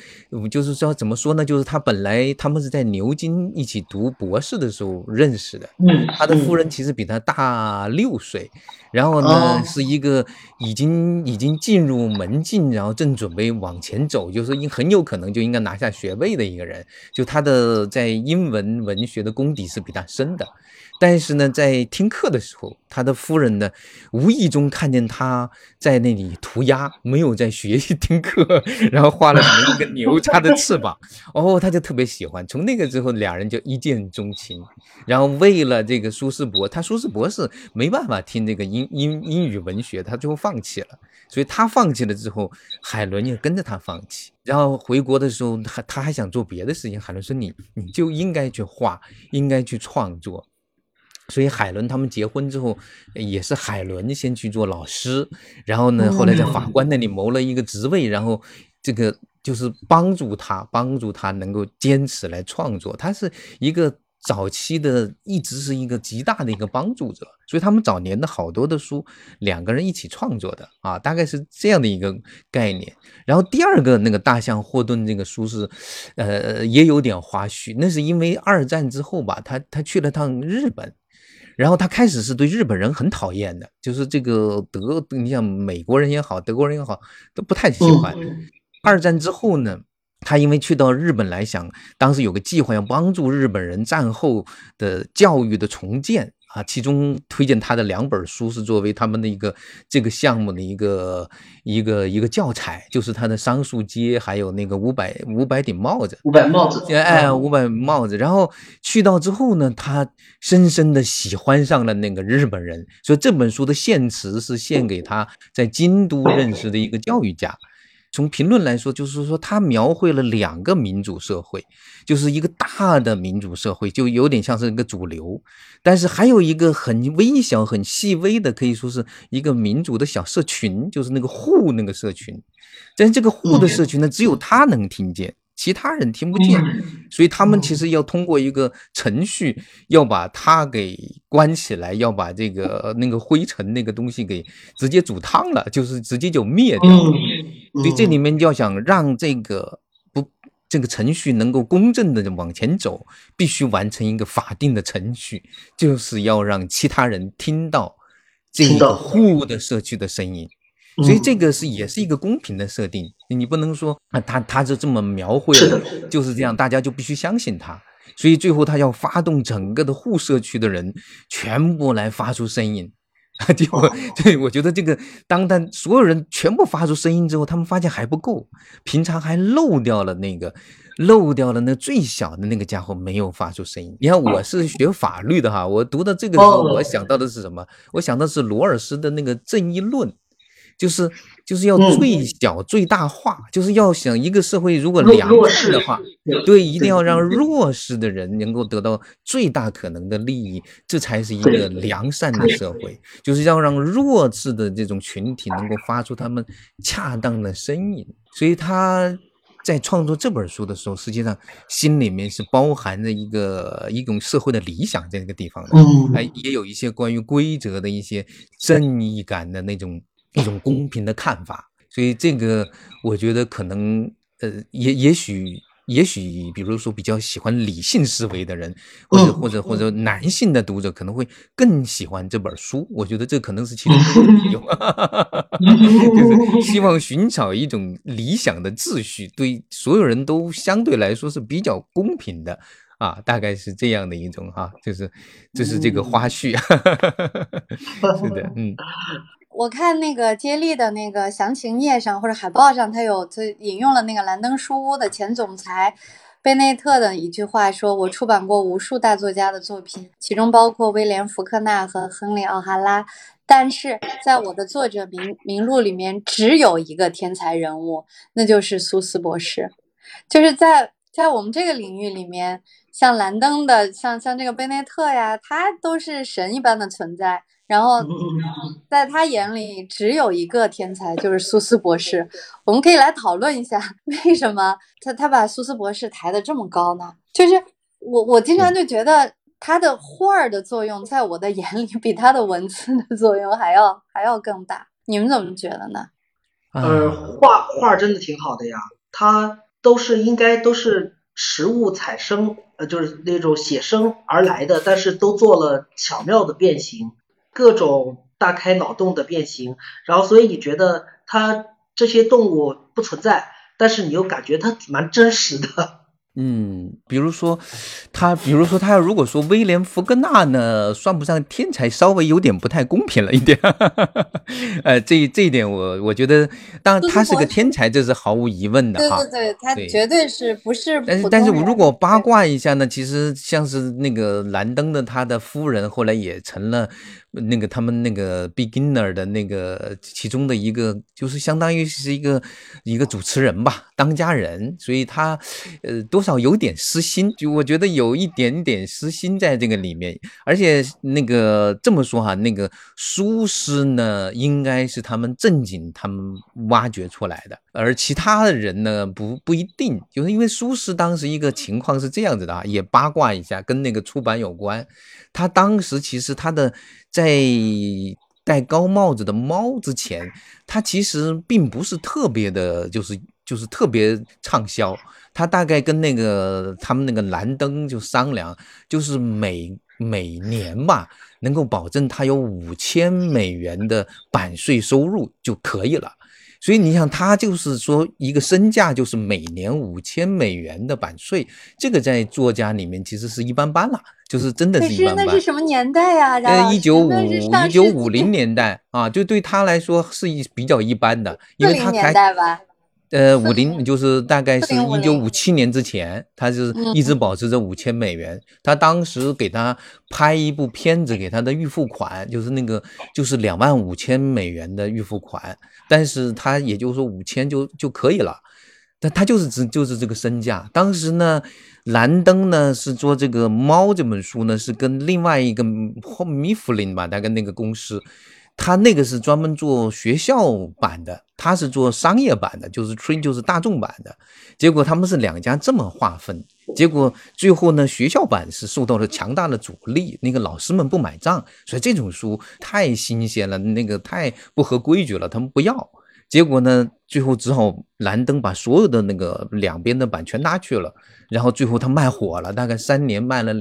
就是说怎么说呢？就是他本来他们是在牛津一起读博士的时候认识的，嗯，他的夫人其实比他大六岁。然后呢，是一个已经已经进入门禁，然后正准备往前走，就是应很有可能就应该拿下学位的一个人。就他的在英文文你学的功底是比他深的。但是呢，在听课的时候，他的夫人呢，无意中看见他在那里涂鸦，没有在学习听课，然后画了一个牛叉的翅膀，哦，他就特别喜欢。从那个之后，两人就一见钟情。然后为了这个苏世博，他苏世博是没办法听这个英英英语文学，他最后放弃了。所以他放弃了之后，海伦也跟着他放弃。然后回国的时候，还他还想做别的事情。海伦说：“你你就应该去画，应该去创作。”所以海伦他们结婚之后，也是海伦先去做老师，然后呢，后来在法官那里谋了一个职位，然后这个就是帮助他，帮助他能够坚持来创作。他是一个早期的，一直是一个极大的一个帮助者。所以他们早年的好多的书，两个人一起创作的啊，大概是这样的一个概念。然后第二个那个大象霍顿这个书是，呃，也有点花絮，那是因为二战之后吧，他他去了趟日本。然后他开始是对日本人很讨厌的，就是这个德，你像美国人也好，德国人也好，都不太喜欢。二战之后呢，他因为去到日本来，想当时有个计划要帮助日本人战后的教育的重建。啊，其中推荐他的两本书是作为他们的一个这个项目的一个一个一个教材，就是他的桑树街，还有那个五百五百顶帽子，五百帽子，哎，五百帽子。然后去到之后呢，他深深的喜欢上了那个日本人，所以这本书的献词是献给他在京都认识的一个教育家。从评论来说，就是说他描绘了两个民主社会，就是一个大的民主社会，就有点像是一个主流；但是还有一个很微小、很细微的，可以说是一个民主的小社群，就是那个户那个社群。但这个户的社群呢，只有他能听见。其他人听不见，所以他们其实要通过一个程序，要把它给关起来，要把这个那个灰尘那个东西给直接煮烫了，就是直接就灭掉。所以这里面要想让这个不这个程序能够公正的往前走，必须完成一个法定的程序，就是要让其他人听到这个户的社区的声音。所以这个是也是一个公平的设定，你不能说啊，他他就这么描绘了，就是这样，大家就必须相信他。所以最后他要发动整个的户社区的人全部来发出声音，结果对我觉得这个，当他所有人全部发出声音之后，他们发现还不够，平常还漏掉了那个漏掉了那最小的那个家伙没有发出声音。你看我是学法律的哈，我读到这个时候，我想到的是什么？我想到是罗尔斯的那个正义论。就是就是要最小最大化，就是要想一个社会如果良善的话，对，一定要让弱势的人能够得到最大可能的利益，这才是一个良善的社会。就是要让弱势的这种群体能够发出他们恰当的声音。所以他在创作这本书的时候，实际上心里面是包含着一个一种社会的理想在这个地方的，还也有一些关于规则的一些正义感的那种。一种公平的看法，所以这个我觉得可能，呃，也也许也许，比如说比较喜欢理性思维的人，或者或者或者男性的读者可能会更喜欢这本书。我觉得这可能是其中一个理由，就是 希望寻找一种理想的秩序，对所有人都相对来说是比较公平的啊，大概是这样的一种哈，就是就是这个花絮，是的，嗯。我看那个接力的那个详情页上或者海报上，他有他引用了那个兰登书屋的前总裁贝内特的一句话说：“我出版过无数大作家的作品，其中包括威廉·福克纳和亨利·奥哈拉，但是在我的作者名名录里面只有一个天才人物，那就是苏斯博士。就是在在我们这个领域里面，像兰登的，像像这个贝内特呀，他都是神一般的存在。”然后，在他眼里只有一个天才，就是苏斯博士。我们可以来讨论一下，为什么他他把苏斯博士抬得这么高呢？就是我我经常就觉得他的画儿的作用，在我的眼里比他的文字的作用还要还要更大。你们怎么觉得呢？呃，画画真的挺好的呀，他都是应该都是实物采生，呃，就是那种写生而来的，但是都做了巧妙的变形。各种大开脑洞的变形，然后所以你觉得它这些动物不存在，但是你又感觉它蛮真实的。嗯，比如说他，比如说他，如果说威廉·福格纳呢，算不上天才，稍微有点不太公平了一点。呃，这这一点我我觉得，当然他是个天才，这是毫无疑问的哈。对对对，他绝对是不是？但是但是我如果八卦一下呢，其实像是那个兰登的他的夫人，后来也成了。那个他们那个 beginner 的那个其中的一个，就是相当于是一个一个主持人吧，当家人，所以他呃多少有点私心，就我觉得有一点点私心在这个里面。而且那个这么说哈，那个苏诗呢，应该是他们正经他们挖掘出来的，而其他的人呢，不不一定，就是因为苏轼当时一个情况是这样子的啊，也八卦一下，跟那个出版有关。他当时其实他的在戴高帽子的猫之前，他其实并不是特别的，就是就是特别畅销。他大概跟那个他们那个兰登就商量，就是每每年吧，能够保证他有五千美元的版税收入就可以了。所以你想，他就是说一个身价就是每年五千美元的版税，这个在作家里面其实是一般般了，就是真的是一般般。那是什么年代呀？呃，一九五一九五零 年代啊，就对他来说是一比较一般的，因为他才。呃，五零就是大概是一九五七年之前，他是一直保持着五千美元。他当时给他拍一部片子，给他的预付款就是那个就是两万五千美元的预付款，但是他也就是说五千就就可以了。但他就是只就是这个身价。当时呢，兰登呢是做这个《猫》这本书呢，是跟另外一个米弗林吧，他跟那个公司。他那个是专门做学校版的，他是做商业版的，就是 train 就是大众版的。结果他们是两家这么划分，结果最后呢，学校版是受到了强大的阻力，那个老师们不买账，所以这种书太新鲜了，那个太不合规矩了，他们不要。结果呢，最后只好兰登把所有的那个两边的版全拿去了，然后最后他卖火了，大概三年卖了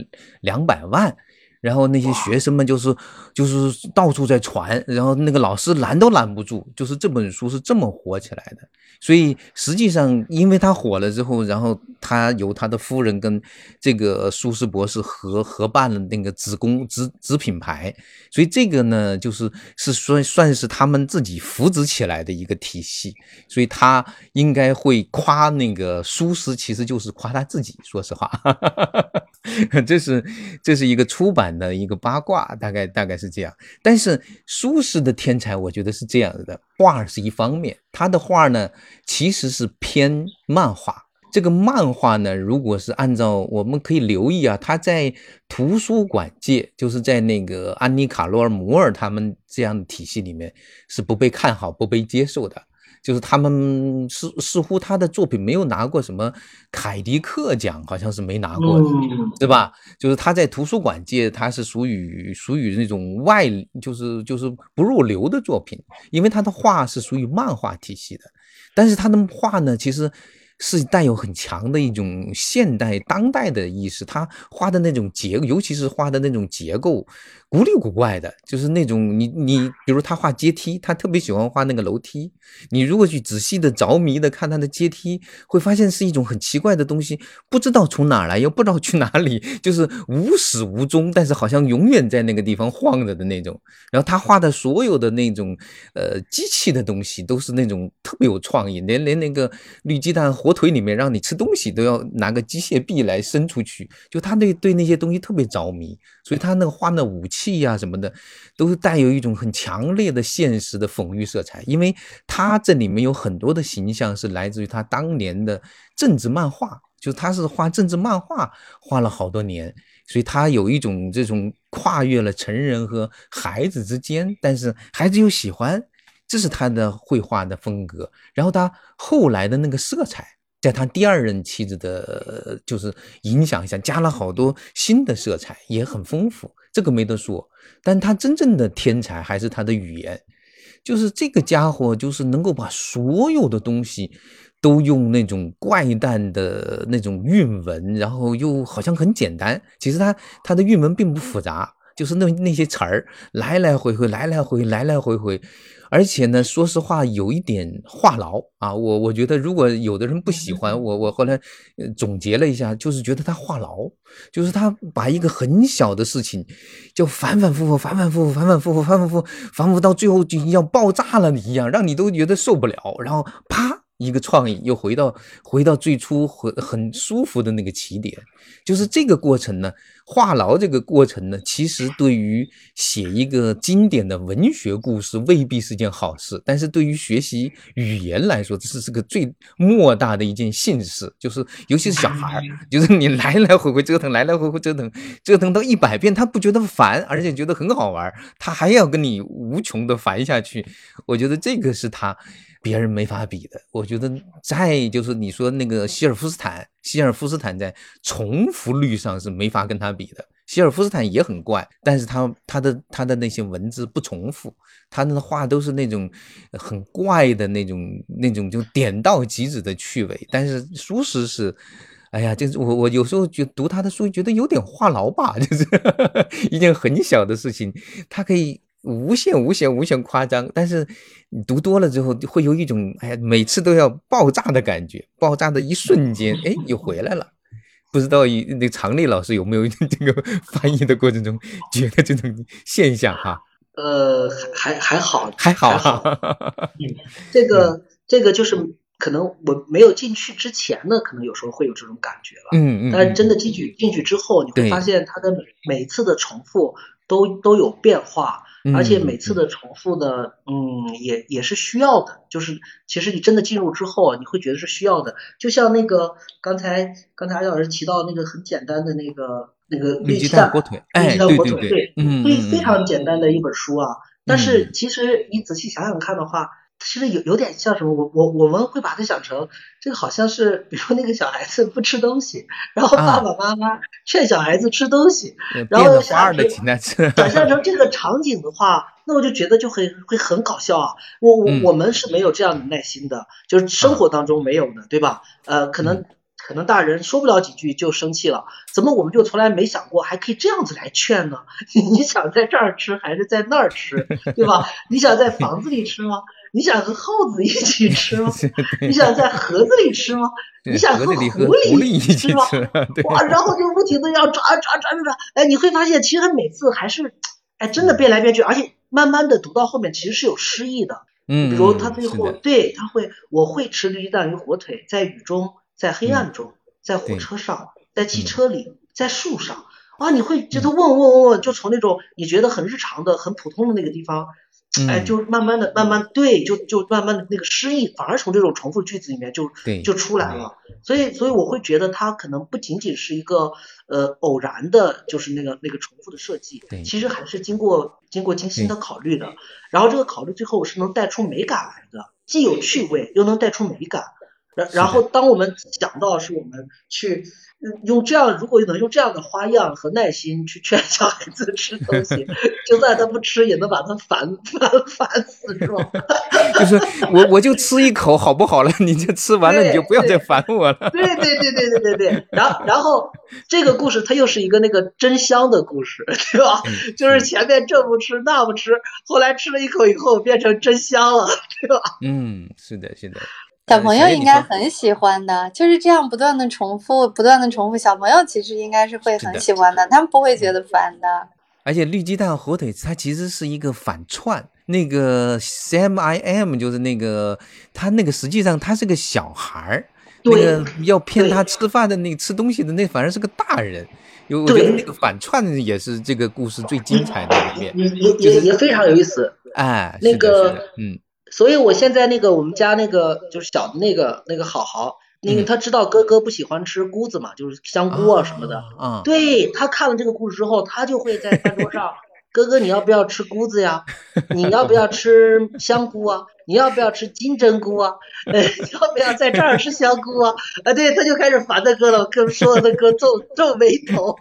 两百万。然后那些学生们就是就是到处在传，然后那个老师拦都拦不住，就是这本书是这么火起来的。所以实际上，因为他火了之后，然后他由他的夫人跟这个苏轼博士合合办了那个子公子子品牌，所以这个呢，就是是算算是他们自己扶植起来的一个体系。所以他应该会夸那个苏轼，其实就是夸他自己。说实话，这是这是一个出版。的一个八卦，大概大概是这样。但是苏轼的天才，我觉得是这样子的：画是一方面，他的画呢其实是偏漫画。这个漫画呢，如果是按照我们可以留意啊，他在图书馆界，就是在那个安妮卡罗尔摩尔他们这样的体系里面，是不被看好、不被接受的。就是他们似似乎他的作品没有拿过什么凯迪克奖，好像是没拿过的，对吧？就是他在图书馆界，他是属于属于那种外，就是就是不入流的作品，因为他的画是属于漫画体系的，但是他的画呢，其实。是带有很强的一种现代当代的意识，他画的那种结，尤其是画的那种结构，古里古怪的，就是那种你你，比如他画阶梯，他特别喜欢画那个楼梯。你如果去仔细的着迷的看他的阶梯，会发现是一种很奇怪的东西，不知道从哪来，又不知道去哪里，就是无始无终，但是好像永远在那个地方晃着的那种。然后他画的所有的那种呃机器的东西，都是那种特别有创意，连连那个绿鸡蛋。火腿里面让你吃东西都要拿个机械臂来伸出去，就他对对那些东西特别着迷，所以他那个画那武器呀什么的，都是带有一种很强烈的现实的讽喻色彩，因为他这里面有很多的形象是来自于他当年的政治漫画，就他是画政治漫画画了好多年，所以他有一种这种跨越了成人和孩子之间，但是孩子又喜欢。这是他的绘画的风格，然后他后来的那个色彩，在他第二任妻子的，就是影响下，加了好多新的色彩，也很丰富。这个没得说，但他真正的天才还是他的语言，就是这个家伙，就是能够把所有的东西都用那种怪诞的那种韵文，然后又好像很简单，其实他他的韵文并不复杂，就是那那些词儿来来回回，来来回来来回回。而且呢，说实话，有一点话痨啊。我我觉得，如果有的人不喜欢我，我后来总结了一下，就是觉得他话痨，就是他把一个很小的事情，就反反复复、反反复复、反反复复、反反复复，反复到最后就要爆炸了一样，让你都觉得受不了。然后啪，一个创意又回到回到最初很很舒服的那个起点。就是这个过程呢，话痨这个过程呢，其实对于写一个经典的文学故事未必是件好事，但是对于学习语言来说，这是是个最莫大的一件幸事。就是尤其是小孩儿，就是你来来回回折腾，来来回回折腾，折腾到一百遍，他不觉得烦，而且觉得很好玩，他还要跟你无穷的烦下去。我觉得这个是他。别人没法比的，我觉得再就是你说那个希尔夫斯坦，希尔夫斯坦在重复率上是没法跟他比的。希尔夫斯坦也很怪，但是他他的他的那些文字不重复，他的话都是那种很怪的那种那种就点到即止的趣味。但是舒适是，哎呀，就是我我有时候就读他的书，觉得有点话痨吧，就是 一件很小的事情，他可以。无限、无限、无限夸张，但是你读多了之后，会有一种哎呀，每次都要爆炸的感觉。爆炸的一瞬间，哎，又回来了。不知道那常丽老师有没有 这个翻译的过程中觉得这种现象哈？呃，还还好，还好哈。嗯，这个这个就是可能我没有进去之前呢，可能有时候会有这种感觉了。嗯嗯。但是真的进去进去之后，你会发现它的每次的重复都都有变化。而且每次的重复呢，嗯，也也是需要的。就是其实你真的进入之后，你会觉得是需要的。就像那个刚才刚才阿老师提到那个很简单的那个那个绿鸡蛋火腿，绿鸡蛋火腿，对，非非常简单的一本书啊。但是其实你仔细想想看的话。其实有有点像什么，我我我们会把它想成这个好像是，比如说那个小孩子不吃东西，然后爸爸妈妈劝小孩子吃东西，然后想想象成这个场景的话，那我就觉得就会会很搞笑啊。我我我们是没有这样的耐心的，就是生活当中没有的，对吧？呃，可能可能大人说不了几句就生气了，怎么我们就从来没想过还可以这样子来劝呢？你想在这儿吃还是在那儿吃，对吧？你想在房子里吃吗？你想和耗子一起吃吗？你想在盒子里吃吗？你想和狐狸一起吃吗？哇，然后就不停的要抓抓抓抓抓，哎，你会发现其实每次还是，哎，真的变来变去，而且慢慢的读到后面其实是有诗意的。嗯，比如他最后对他会，我会吃绿鸡蛋与火腿，在雨中，在黑暗中，在火车上，在汽车里，在树上，啊，你会觉得问问问问，就从那种你觉得很日常的、很普通的那个地方。哎，就慢慢的、慢慢对，就就慢慢的那个诗意，反而从这种重复句子里面就就出来了。所以，所以我会觉得它可能不仅仅是一个呃偶然的，就是那个那个重复的设计，其实还是经过经过精心的考虑的。然后这个考虑最后是能带出美感来的，既有趣味又能带出美感。然然后当我们想到是我们去。用这样，如果能用这样的花样和耐心去劝小孩子吃东西，就算他不吃，也能把他烦 烦烦死，是吧？就是我我就吃一口，好不好了？你就吃完了，你就不要再烦我了。对对对对对对对。然后然后这个故事它又是一个那个真香的故事，对吧？就是前面这不吃那不吃，后来吃了一口以后变成真香了，对吧？嗯，是的，是的。小朋友应该很喜欢的，就是这样不断的重复，不断的重复。小朋友其实应该是会很喜欢的，他们不会觉得烦的。而且绿鸡蛋火腿它其实是一个反串，那个 Sam I am 就是那个他那个实际上他是个小孩儿，那个要骗他吃饭的那个吃东西的那反而是个大人。有我觉得那个反串也是这个故事最精彩的一面，也也也也非常有意思。哎，那个嗯，所以我现在那个我们家那个就是小的那个那个好好，那个他知道哥哥不喜欢吃菇子嘛，就是香菇啊什么的。啊，对他看了这个故事之后，他就会在饭桌上。哥哥，你要不要吃菇子呀？你要不要吃香菇啊？你要不要吃金针菇啊？呃，要不要在这儿吃香菇啊？啊，对，他就开始烦他哥了，跟说他哥皱皱眉头。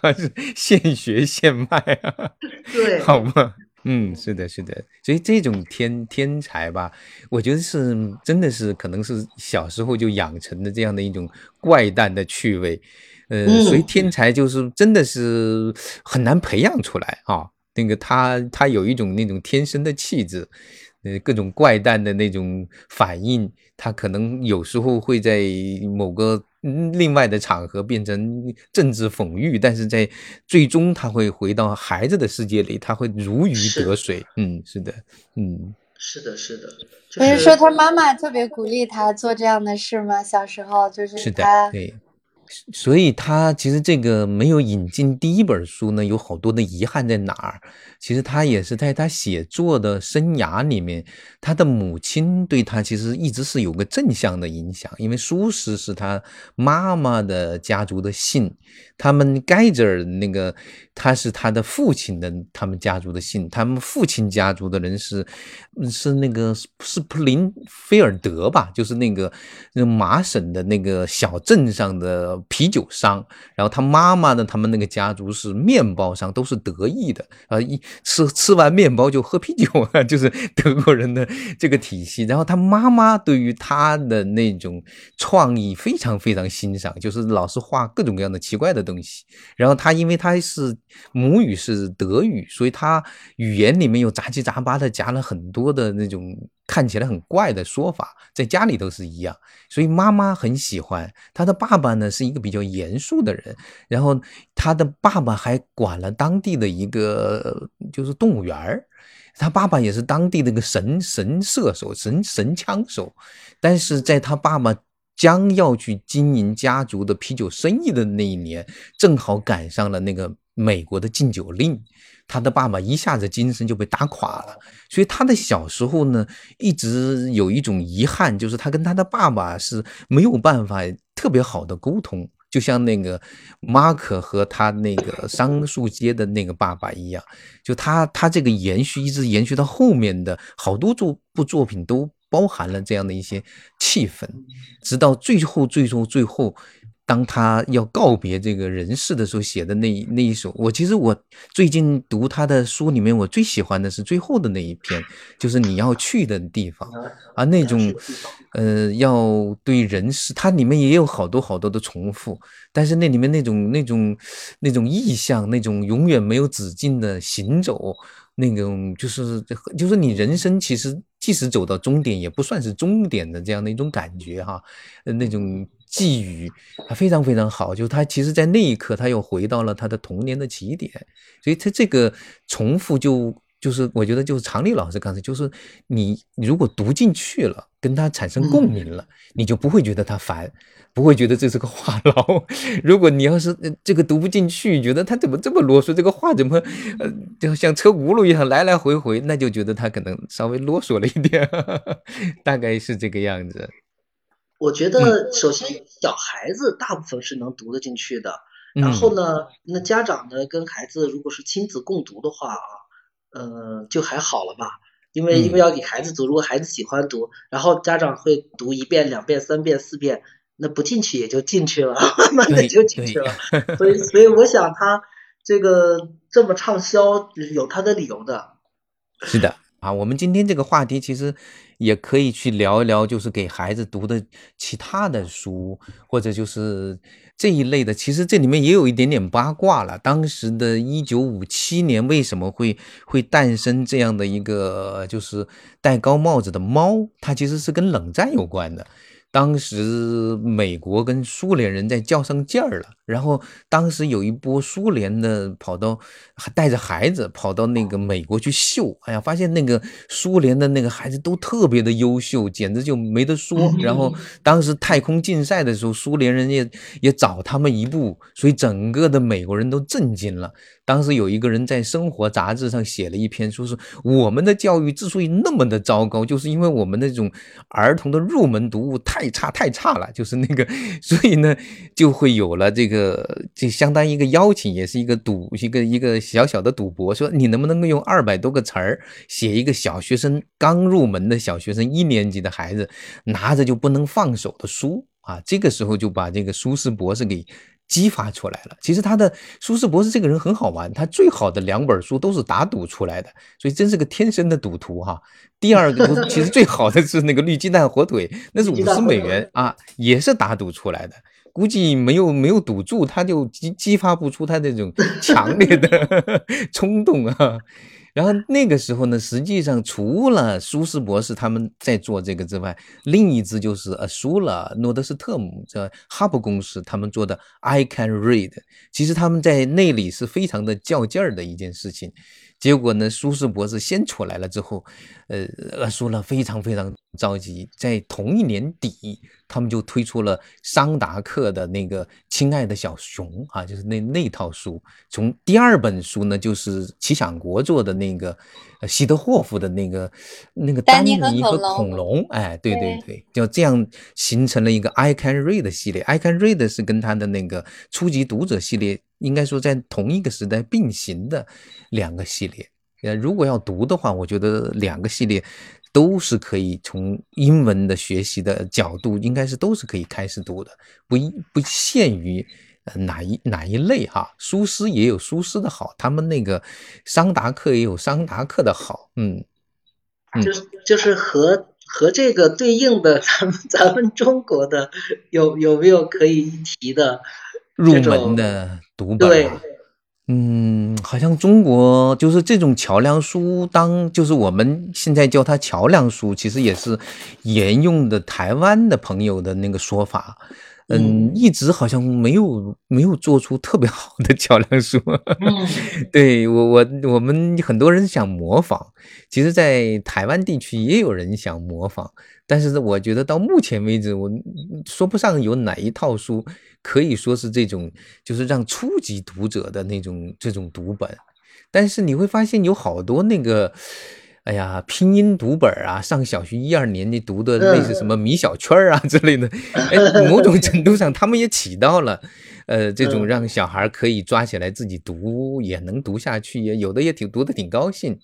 还是现学现卖啊？对，好吗？嗯，是的，是的。所以这种天天才吧，我觉得是真的是可能是小时候就养成的这样的一种怪诞的趣味。呃，所以天才就是真的是很难培养出来啊。那个他他有一种那种天生的气质，呃，各种怪诞的那种反应，他可能有时候会在某个另外的场合变成政治讽喻，但是在最终他会回到孩子的世界里，他会如鱼得水。嗯，是的，嗯，是的，是的。不是说他妈妈特别鼓励他做这样的事吗？小时候就是是的，对。所以他其实这个没有引进第一本书呢，有好多的遗憾在哪儿？其实他也是在他写作的生涯里面，他的母亲对他其实一直是有个正向的影响，因为苏轼是他妈妈的家族的姓，他们盖泽尔那个他是他的父亲的他们家族的姓，他们父亲家族的人是是那个斯普林菲尔德吧，就是那个那麻省的那个小镇上的。啤酒商，然后他妈妈呢？他们那个家族是面包商，都是德意的啊！一吃吃完面包就喝啤酒啊，就是德国人的这个体系。然后他妈妈对于他的那种创意非常非常欣赏，就是老是画各种各样的奇怪的东西。然后他因为他是母语是德语，所以他语言里面又杂七杂八的加了很多的那种。看起来很怪的说法，在家里都是一样，所以妈妈很喜欢他的爸爸呢，是一个比较严肃的人。然后他的爸爸还管了当地的一个就是动物园儿，他爸爸也是当地的个神神射手、神神枪手。但是在他爸爸将要去经营家族的啤酒生意的那一年，正好赶上了那个美国的禁酒令。他的爸爸一下子精神就被打垮了，所以他的小时候呢，一直有一种遗憾，就是他跟他的爸爸是没有办法特别好的沟通，就像那个马可和他那个桑树街的那个爸爸一样，就他他这个延续一直延续到后面的好多作部作品都包含了这样的一些气氛，直到最后最后最后。当他要告别这个人世的时候写的那那一首，我其实我最近读他的书里面，我最喜欢的是最后的那一篇，就是你要去的地方啊，那种呃要对人世，它里面也有好多好多的重复，但是那里面那种那种那种意象，那种永远没有止境的行走，那种就是就是你人生其实即使走到终点，也不算是终点的这样的一种感觉哈，那种。寄语他非常非常好，就是他其实，在那一刻，他又回到了他的童年的起点，所以他这个重复就就是我觉得就是常丽老师刚才就是你如果读进去了，跟他产生共鸣了，你就不会觉得他烦，不会觉得这是个话痨。如果你要是这个读不进去，觉得他怎么这么啰嗦，这个话怎么呃就像车轱辘一样来来回回，那就觉得他可能稍微啰嗦了一点，大概是这个样子。我觉得首先小孩子大部分是能读得进去的，然后呢，那家长呢跟孩子如果是亲子共读的话啊，呃，就还好了吧，因为因为要给孩子读，如果孩子喜欢读，然后家长会读一遍、两遍、三遍、四遍，那不进去也就进去了，慢慢的就进去了。所以所以我想他这个这么畅销有他的理由的。是的。啊，我们今天这个话题其实也可以去聊一聊，就是给孩子读的其他的书，或者就是这一类的。其实这里面也有一点点八卦了。当时的一九五七年，为什么会会诞生这样的一个就是戴高帽子的猫？它其实是跟冷战有关的。当时美国跟苏联人在较上劲儿了，然后当时有一波苏联的跑到，还带着孩子跑到那个美国去秀，哎呀，发现那个苏联的那个孩子都特别的优秀，简直就没得说。然后当时太空竞赛的时候，苏联人也也早他们一步，所以整个的美国人都震惊了。当时有一个人在《生活》杂志上写了一篇，说是我们的教育之所以那么的糟糕，就是因为我们那种儿童的入门读物太差太差了，就是那个，所以呢，就会有了这个，就相当于一个邀请，也是一个赌，一个一个小小的赌博，说你能不能够用二百多个词儿写一个小学生刚入门的小学生一年级的孩子拿着就不能放手的书啊？这个时候就把这个苏轼博士给。激发出来了。其实他的苏轼博士这个人很好玩，他最好的两本书都是打赌出来的，所以真是个天生的赌徒哈。第二个 其实最好的是那个绿鸡蛋火腿，那是五十美元啊，也是打赌出来的。估计没有没有堵住，他就激激发不出他那种 强烈的 冲动啊。然后那个时候呢，实际上除了苏斯博士他们在做这个之外，另一支就是呃苏了诺德斯特姆这哈勃公司他们做的 I Can Read，其实他们在那里是非常的较劲儿的一件事情。结果呢，苏轼博士先出来了之后，呃，呃，苏拉非常非常着急。在同一年底，他们就推出了桑达克的那个《亲爱的小熊》啊，就是那那套书。从第二本书呢，就是齐想国做的那个希德霍夫的那个那个丹尼和恐龙，哎，对对对，就这样形成了一个 I Can Read 系列。I Can Read 是跟他的那个初级读者系列。应该说，在同一个时代并行的两个系列，呃，如果要读的话，我觉得两个系列都是可以从英文的学习的角度，应该是都是可以开始读的，不不限于哪一哪一类哈。苏轼也有苏轼的好，他们那个桑达克也有桑达克的好，嗯，就是就是和和这个对应的，咱们咱们中国的有有没有可以一提的？入门的读本，嗯，好像中国就是这种桥梁书，当就是我们现在叫它桥梁书，其实也是沿用的台湾的朋友的那个说法。嗯，一直好像没有没有做出特别好的桥梁书。对我我我们很多人想模仿，其实，在台湾地区也有人想模仿，但是我觉得到目前为止，我说不上有哪一套书可以说是这种，就是让初级读者的那种这种读本。但是你会发现有好多那个。哎呀，拼音读本啊，上小学一二年级读的类似什么米小圈啊之类的，哎，某种程度上他们也起到了，呃，这种让小孩可以抓起来自己读，也能读下去，也有的也挺读的挺高兴。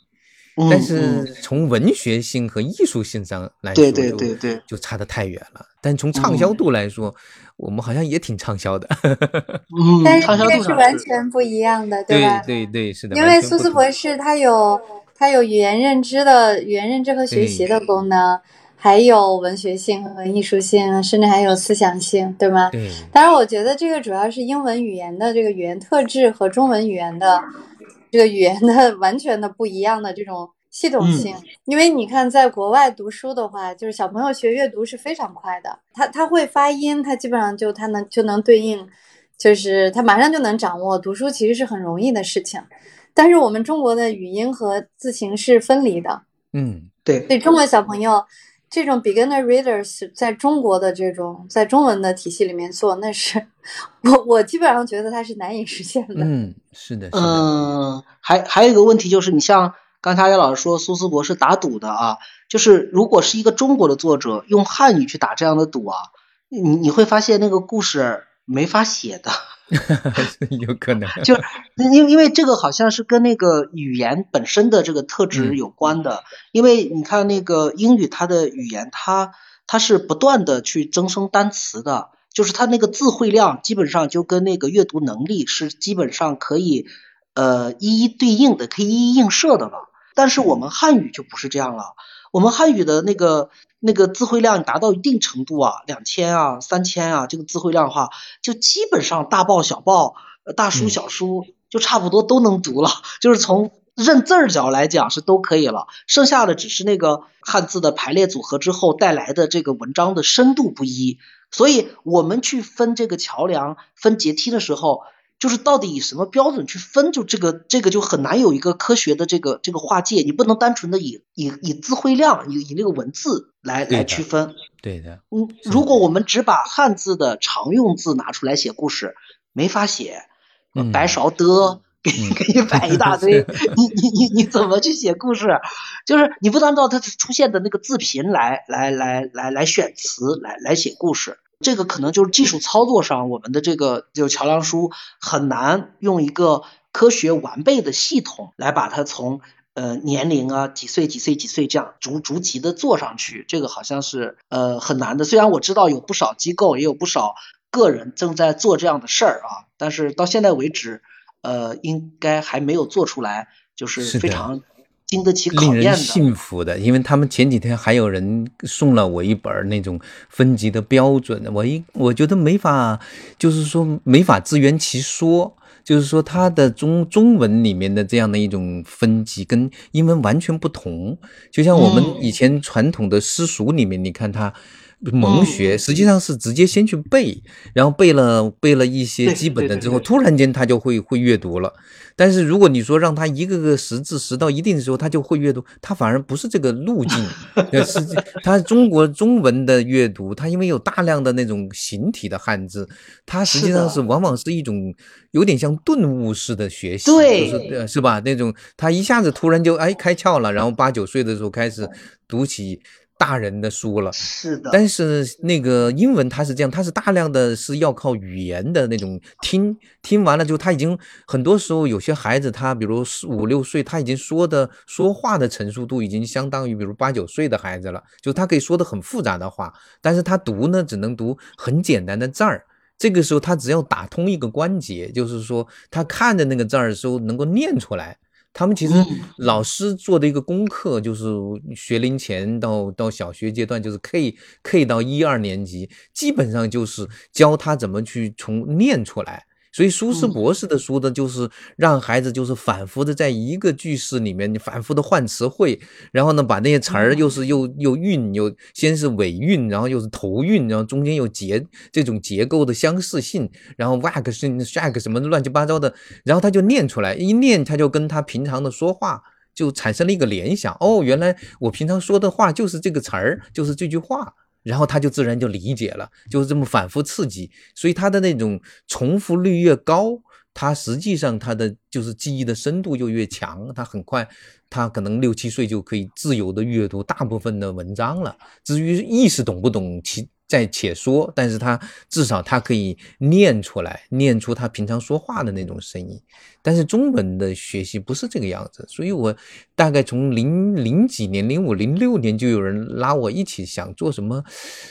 但是从文学性和艺术性上来说，对对对对，就差得太远了。但从畅销度来说，我们好像也挺畅销的。嗯，但是这是完全不一样的，对吧？对对是的。因为苏斯博士他有。它有语言认知的语言认知和学习的功能，还有文学性和艺术性，甚至还有思想性，对吗？对。当然，我觉得这个主要是英文语言的这个语言特质和中文语言的这个语言的完全的不一样的这种系统性。因为你看，在国外读书的话，就是小朋友学阅读是非常快的，他他会发音，他基本上就他能就能对应，就是他马上就能掌握。读书其实是很容易的事情。但是我们中国的语音和字形是分离的，嗯，对，对中国小朋友这种 beginner readers 在中国的这种在中文的体系里面做，那是我我基本上觉得它是难以实现的。嗯，是的，嗯，还还有一个问题就是，你像刚才叶老师说苏斯博是打赌的啊，就是如果是一个中国的作者用汉语去打这样的赌啊，你你会发现那个故事没法写的。有可能，就因因为这个好像是跟那个语言本身的这个特质有关的，因为你看那个英语，它的语言它它是不断的去增生单词的，就是它那个字汇量基本上就跟那个阅读能力是基本上可以呃一一对应的，可以一一映射的了。但是我们汉语就不是这样了，我们汉语的那个。那个字汇量达到一定程度啊，两千啊、三千啊，这个字汇量的话，就基本上大报小报、大书小书就差不多都能读了。就是从认字儿角来讲是都可以了，剩下的只是那个汉字的排列组合之后带来的这个文章的深度不一，所以我们去分这个桥梁、分阶梯的时候，就是到底以什么标准去分？就这个这个就很难有一个科学的这个这个划界，你不能单纯的以以以字汇量、以以那个文字来来区分。对的。嗯，如果我们只把汉字的常用字拿出来写故事，没法写。白勺的。给给你摆一大堆，你你你你怎么去写故事？就是你不按照它出现的那个字频来来来来来选词来来写故事，这个可能就是技术操作上我们的这个就桥梁书很难用一个科学完备的系统来把它从呃年龄啊几岁几岁几岁这样逐逐级的做上去，这个好像是呃很难的。虽然我知道有不少机构也有不少个人正在做这样的事儿啊，但是到现在为止。呃，应该还没有做出来，就是非常经得起考验的。令人信服的，因为他们前几天还有人送了我一本那种分级的标准，我一我觉得没法，就是说没法自圆其说，就是说它的中中文里面的这样的一种分级跟英文完全不同，就像我们以前传统的私塾里面，你看它。蒙学实际上是直接先去背，然后背了背了一些基本的之后，突然间他就会会阅读了。但是如果你说让他一个个识字识到一定的时候，他就会阅读，他反而不是这个路径。是他中国中文的阅读，他因为有大量的那种形体的汉字，他实际上是往往是一种有点像顿悟式的学习，对，是吧？那种他一下子突然就哎开窍了，然后八九岁的时候开始读起。大人的书了，是的，但是那个英文它是这样，它是大量的是要靠语言的那种听，听完了之后他已经很多时候有些孩子他比如四五六岁，他已经说的说话的成熟度已经相当于比如八九岁的孩子了，就他可以说的很复杂的话，但是他读呢只能读很简单的字儿，这个时候他只要打通一个关节，就是说他看着那个字儿的时候能够念出来。他们其实老师做的一个功课就是学龄前到到小学阶段，就是 K K 到一二年级，基本上就是教他怎么去从念出来。所以苏轼博士的书呢，就是让孩子就是反复的在一个句式里面，你反复的换词汇，然后呢把那些词儿又是又又韵又先是尾韵，然后又是头韵，然后中间又结这种结构的相似性，然后 wax 是 shag 什么乱七八糟的，然后他就念出来，一念他就跟他平常的说话就产生了一个联想，哦，原来我平常说的话就是这个词儿，就是这句话。然后他就自然就理解了，就是这么反复刺激，所以他的那种重复率越高，他实际上他的就是记忆的深度就越强，他很快，他可能六七岁就可以自由的阅读大部分的文章了。至于意识懂不懂，其在且说，但是他至少他可以念出来，念出他平常说话的那种声音。但是中文的学习不是这个样子，所以我大概从零零几年、零五、零六年就有人拉我一起想做什么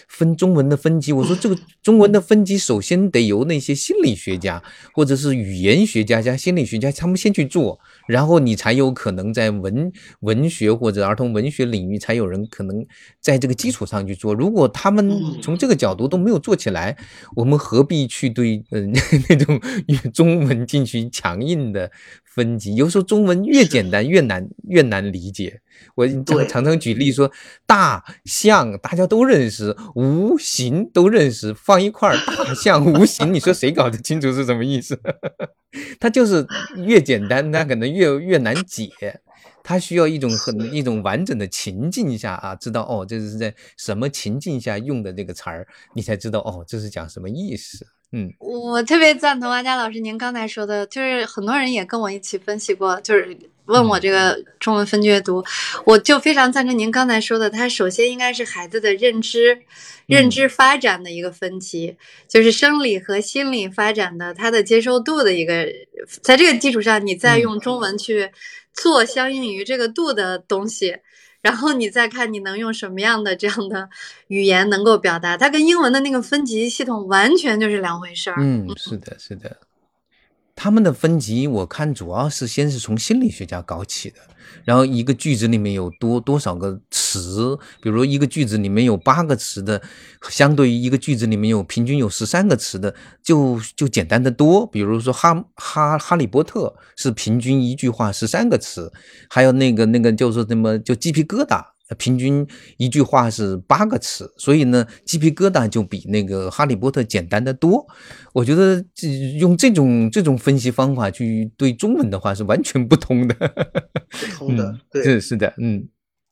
分中文的分级。我说这个 中文的分级首先得由那些心理学家或者是语言学家加心理学家他们先去做，然后你才有可能在文文学或者儿童文学领域才有人可能在这个基础上去做。如果他们从这个角度都没有做起来，我们何必去对嗯 那种中文进行强硬？的分级，有时候中文越简单越难，越难理解。我常常举例说，大象大家都认识，无形都认识，放一块大象无形，你说谁搞得清楚是什么意思？它就是越简单，它可能越越难解。它需要一种很一种完整的情境下啊，知道哦，这是在什么情境下用的这个词儿，你才知道哦，这是讲什么意思。嗯，我特别赞同阿佳老师您刚才说的，就是很多人也跟我一起分析过，就是问我这个中文分阅读，我就非常赞成您刚才说的，它首先应该是孩子的认知、认知。发展的一个分级，就是生理和心理发展的他的接受度的一个，在这个基础上，你再用中。文去做相应于这个度的东西。然后你再看你能用什么样的这样的语言能够表达，它跟英文的那个分级系统完全就是两回事儿。嗯，是的，是的。他们的分级，我看主要是先是从心理学家搞起的。然后一个句子里面有多多少个词，比如一个句子里面有八个词的，相对于一个句子里面有平均有十三个词的，就就简单的多。比如说哈哈哈利波特是平均一句话十三个词，还有那个那个就是什么就鸡皮疙瘩。平均一句话是八个词，所以呢，鸡皮疙瘩就比那个《哈利波特》简单的多。我觉得用这种这种分析方法去对中文的话是完全不通的。不通的，对，是是的，嗯。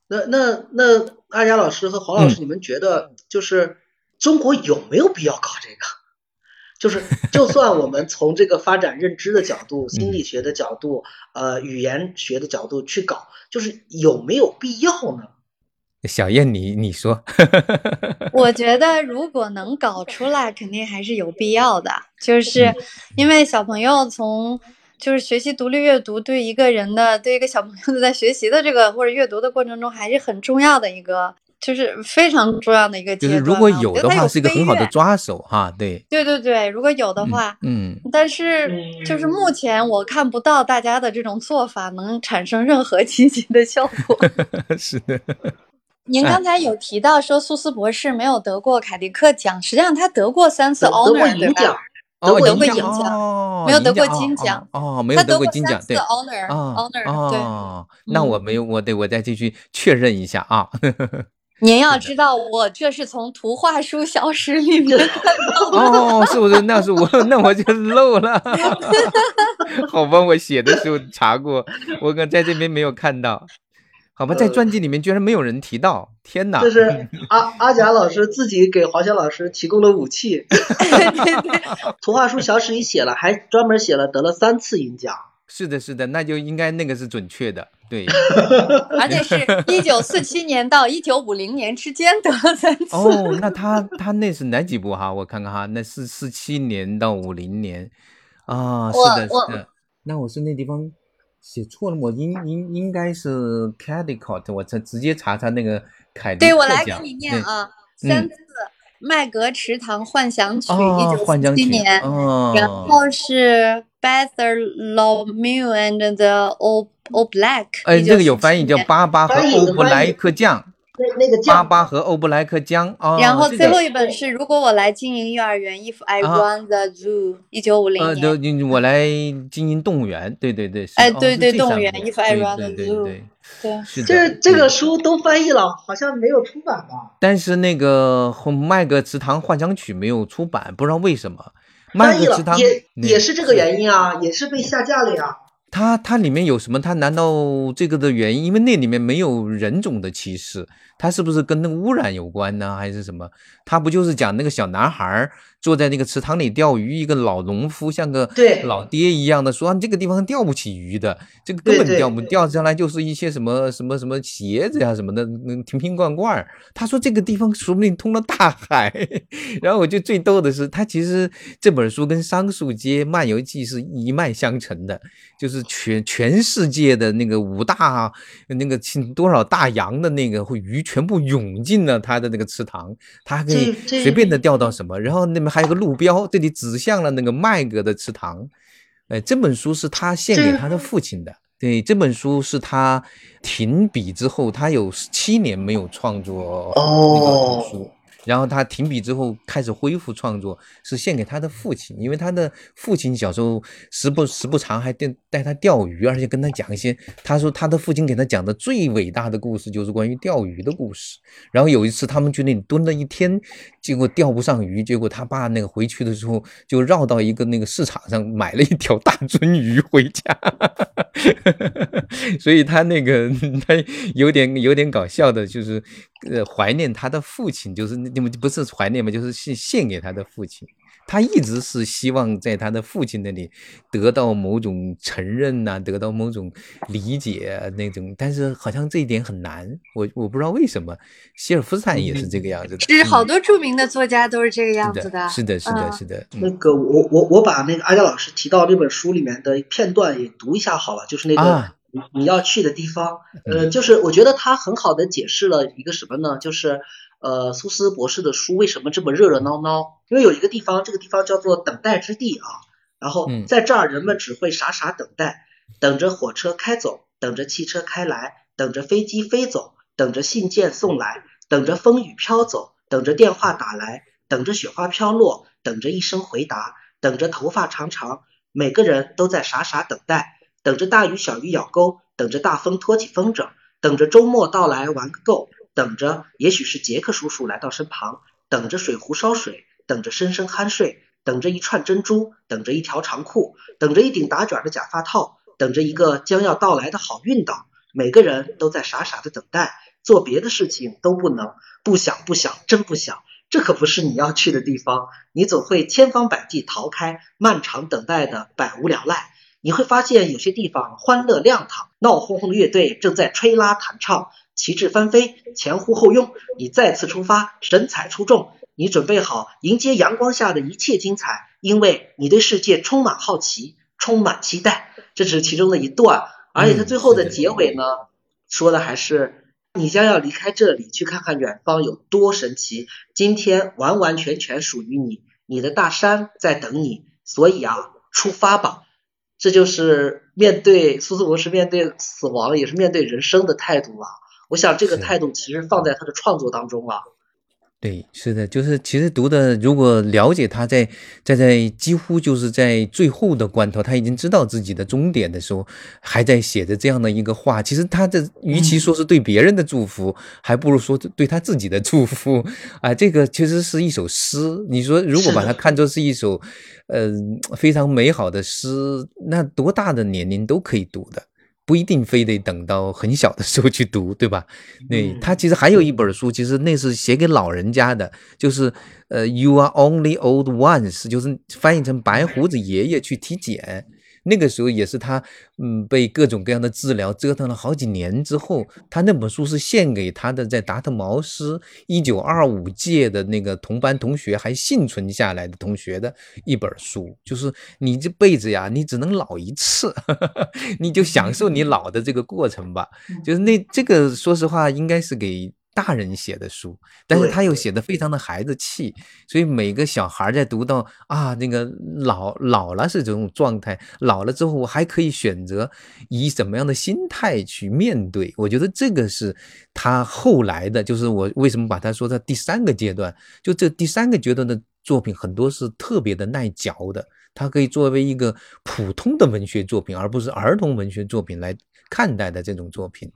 那那那阿佳老师和黄老师，你们觉得就是中国有没有必要搞这个？就是，就算我们从这个发展认知的角度、心理学的角度、呃语言学的角度去搞，就是有没有必要呢？小燕，你你说？我觉得如果能搞出来，肯定还是有必要的。就是因为小朋友从就是学习独立阅读，对一个人的对一个小朋友在学习的这个或者阅读的过程中，还是很重要的一个。就是非常重要的一个阶段，就是如果有的话，是一个很好的抓手哈。对，对对对，如果有的话，嗯，但是就是目前我看不到大家的这种做法能产生任何积极的效果。是的。您刚才有提到说苏斯博士没有得过凯迪克奖，实际上他得过三次 honor，对吧？得过银奖，没有得过金奖。哦，没有得过金奖，对，honor，honor，对。那我没有，我得我再继续确认一下啊。您要知道，我这是从图画书小史里面哦，是不是？那是我，那我就漏了。好吧，我写的时候查过，我可在这边没有看到。好吧，在传记里面居然没有人提到，天哪！这是 阿阿贾老师自己给黄晓老师提供的武器。图画书小史里写了，还专门写了得了三次银奖。是的，是的，那就应该那个是准确的，对。而且是一九四七年到一九五零年之间得了三次。哦，那他他那是哪几部哈？我看看哈，那是四七年到五零年啊。是的，是的。那我是那地方写错了，我应应应该是 Caldicott，我再直接查查那个凯对，我来给你念啊，三次。麦格池塘幻想曲，一九四七年，然后是 Bartholomew and the Old Old Black，哎，这个有翻译叫巴巴和欧布莱克酱。那个巴巴和欧布莱克江啊，然后最后一本是如果我来经营幼儿园，If I Run the Zoo，一九五零年。呃，我来经营动物园，对对对。哎，对对，动物园，If I Run the Zoo，对。是这这个书都翻译了，好像没有出版吧？但是那个《麦格池塘幻想曲》没有出版，不知道为什么。翻译了，也也是这个原因啊，也是被下架了呀。它它里面有什么？它难道这个的原因？因为那里面没有人种的歧视。他是不是跟那个污染有关呢，还是什么？他不就是讲那个小男孩坐在那个池塘里钓鱼，一个老农夫像个老爹一样的说，这个地方钓不起鱼的，这个根本钓不钓上来就是一些什么什么什么鞋子呀什么的，那，瓶瓶罐罐。他说这个地方说不定通了大海。然后我就最逗的是，他其实这本书跟《桑树街漫游记》是一脉相承的，就是全全世界的那个五大那个多少大洋的那个会鱼。全部涌进了他的那个池塘，他还可以随便的钓到什么。然后那边还有个路标，这里指向了那个麦格的池塘。哎，这本书是他献给他的父亲的。对，这本书是他停笔之后，他有七年没有创作哦书。然后他停笔之后开始恢复创作，是献给他的父亲，因为他的父亲小时候时不时不常还带带他钓鱼，而且跟他讲一些，他说他的父亲给他讲的最伟大的故事就是关于钓鱼的故事。然后有一次他们去那里蹲了一天，结果钓不上鱼，结果他爸那个回去的时候就绕到一个那个市场上买了一条大鳟鱼回家，所以他那个 他有点有点搞笑的，就是呃怀念他的父亲，就是那。你们不是怀念吗？就是献献给他的父亲，他一直是希望在他的父亲那里得到某种承认呐，得到某种理解那种，但是好像这一点很难。我我不知道为什么，希尔夫斯坦也是这个样子的。其实好多著名的作家都是这个样子的。是的，是的，是的。那个我我我把那个阿佳老师提到这本书里面的片段也读一下好了，就是那个你你要去的地方，呃，就是我觉得他很好的解释了一个什么呢？就是。呃，苏斯博士的书为什么这么热热闹闹？因为有一个地方，这个地方叫做等待之地啊。然后在这儿，人们只会傻傻等待，等着火车开走，等着汽车开来，等着飞机飞走，等着信件送来，等着风雨飘走，等着电话打来，等着雪花飘落，等着一声回答，等着头发长长。每个人都在傻傻等待，等着大鱼小鱼咬钩，等着大风托起风筝。等着周末到来玩个够，等着也许是杰克叔叔来到身旁，等着水壶烧水，等着深深酣睡，等着一串珍珠，等着一条长裤，等着一顶打卷的假发套，等着一个将要到来的好运到。每个人都在傻傻的等待，做别的事情都不能，不想不想，真不想。这可不是你要去的地方，你总会千方百计逃开漫长等待的百无聊赖。你会发现有些地方欢乐亮堂，闹哄哄的乐队正在吹拉弹唱，旗帜翻飞，前呼后拥。你再次出发，神采出众，你准备好迎接阳光下的一切精彩，因为你对世界充满好奇，充满期待。这只是其中的一段，而且它最后的结尾呢，说的还是。你将要离开这里，去看看远方有多神奇。今天完完全全属于你，你的大山在等你。所以啊，出发吧！这就是面对苏斯博士面对死亡，也是面对人生的态度啊。我想这个态度其实放在他的创作当中啊。对，是的，就是其实读的，如果了解他在在在几乎就是在最后的关头，他已经知道自己的终点的时候，还在写着这样的一个话。其实他的与其说是对别人的祝福，还不如说对他自己的祝福啊。这个其实是一首诗。你说如果把它看作是一首，呃，非常美好的诗，那多大的年龄都可以读的。不一定非得等到很小的时候去读，对吧？那他其实还有一本书，其实那是写给老人家的，就是呃，You are only old once，就是翻译成白胡子爷爷去体检。那个时候也是他，嗯，被各种各样的治疗折腾了好几年之后，他那本书是献给他的在达特茅斯一九二五届的那个同班同学还幸存下来的同学的一本书，就是你这辈子呀，你只能老一次，你就享受你老的这个过程吧。就是那这个，说实话，应该是给。大人写的书，但是他又写的非常的孩子气，所以每个小孩在读到啊，那个老老了是这种状态，老了之后我还可以选择以什么样的心态去面对。我觉得这个是他后来的，就是我为什么把他说在第三个阶段，就这第三个阶段的作品很多是特别的耐嚼的，它可以作为一个普通的文学作品，而不是儿童文学作品来看待的这种作品。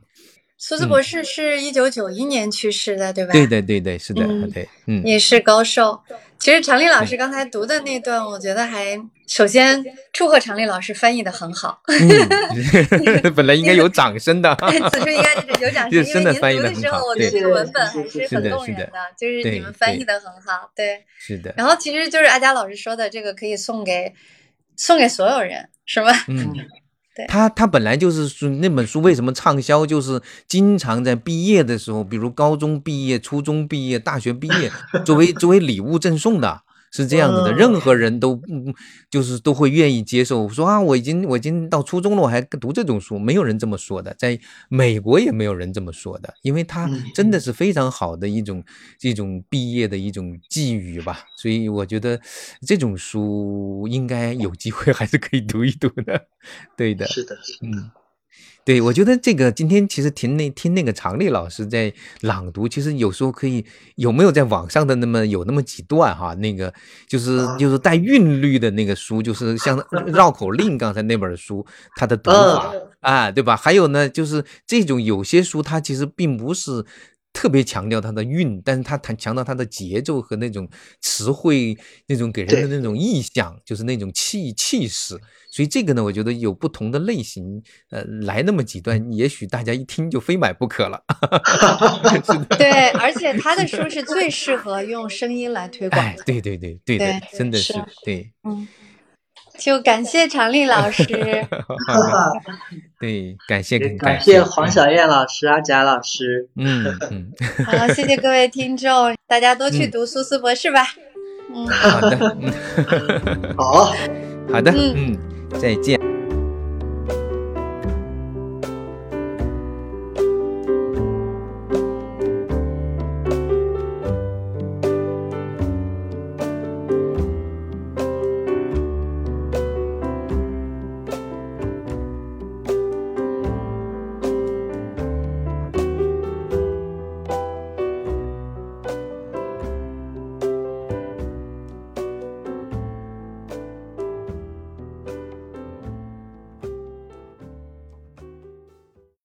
苏斯博士是一九九一年去世的，对吧？对对对对，是的，对，嗯，也是高寿。其实常丽老师刚才读的那段，我觉得还首先祝贺常丽老师翻译的很好。本来应该有掌声的，此处应该有掌声，因为您读的时候，我觉得这个文本还是很动人的，就是你们翻译的很好，对，是的。然后其实就是阿佳老师说的，这个可以送给送给所有人，是吧？嗯。他他本来就是那本书为什么畅销，就是经常在毕业的时候，比如高中毕业、初中毕业、大学毕业，作为作为礼物赠送的。是这样子的，任何人都嗯，就是都会愿意接受。说啊，我已经我已经到初中了，我还读这种书，没有人这么说的，在美国也没有人这么说的，因为它真的是非常好的一种这种毕业的一种寄语吧。所以我觉得这种书应该有机会还是可以读一读的。对的，是的，嗯。对，我觉得这个今天其实听那听那个常丽老师在朗读，其实有时候可以有没有在网上的那么有那么几段哈，那个就是就是带韵律的那个书，就是像 绕口令刚才那本书它的读法啊，对吧？还有呢，就是这种有些书它其实并不是。特别强调它的韵，但是他谈强调它的节奏和那种词汇，那种给人的那种意象，就是那种气气势。所以这个呢，我觉得有不同的类型，呃，来那么几段，也许大家一听就非买不可了。对，而且他的书是最适合用声音来推广。哎，对对对对对，真的是对，嗯。就感谢常丽老师 对，感谢感谢黄小燕老师、阿贾老师，嗯嗯，好，谢谢各位听众，大家都去读苏斯博士吧，嗯，好的，好，好的，嗯，再见。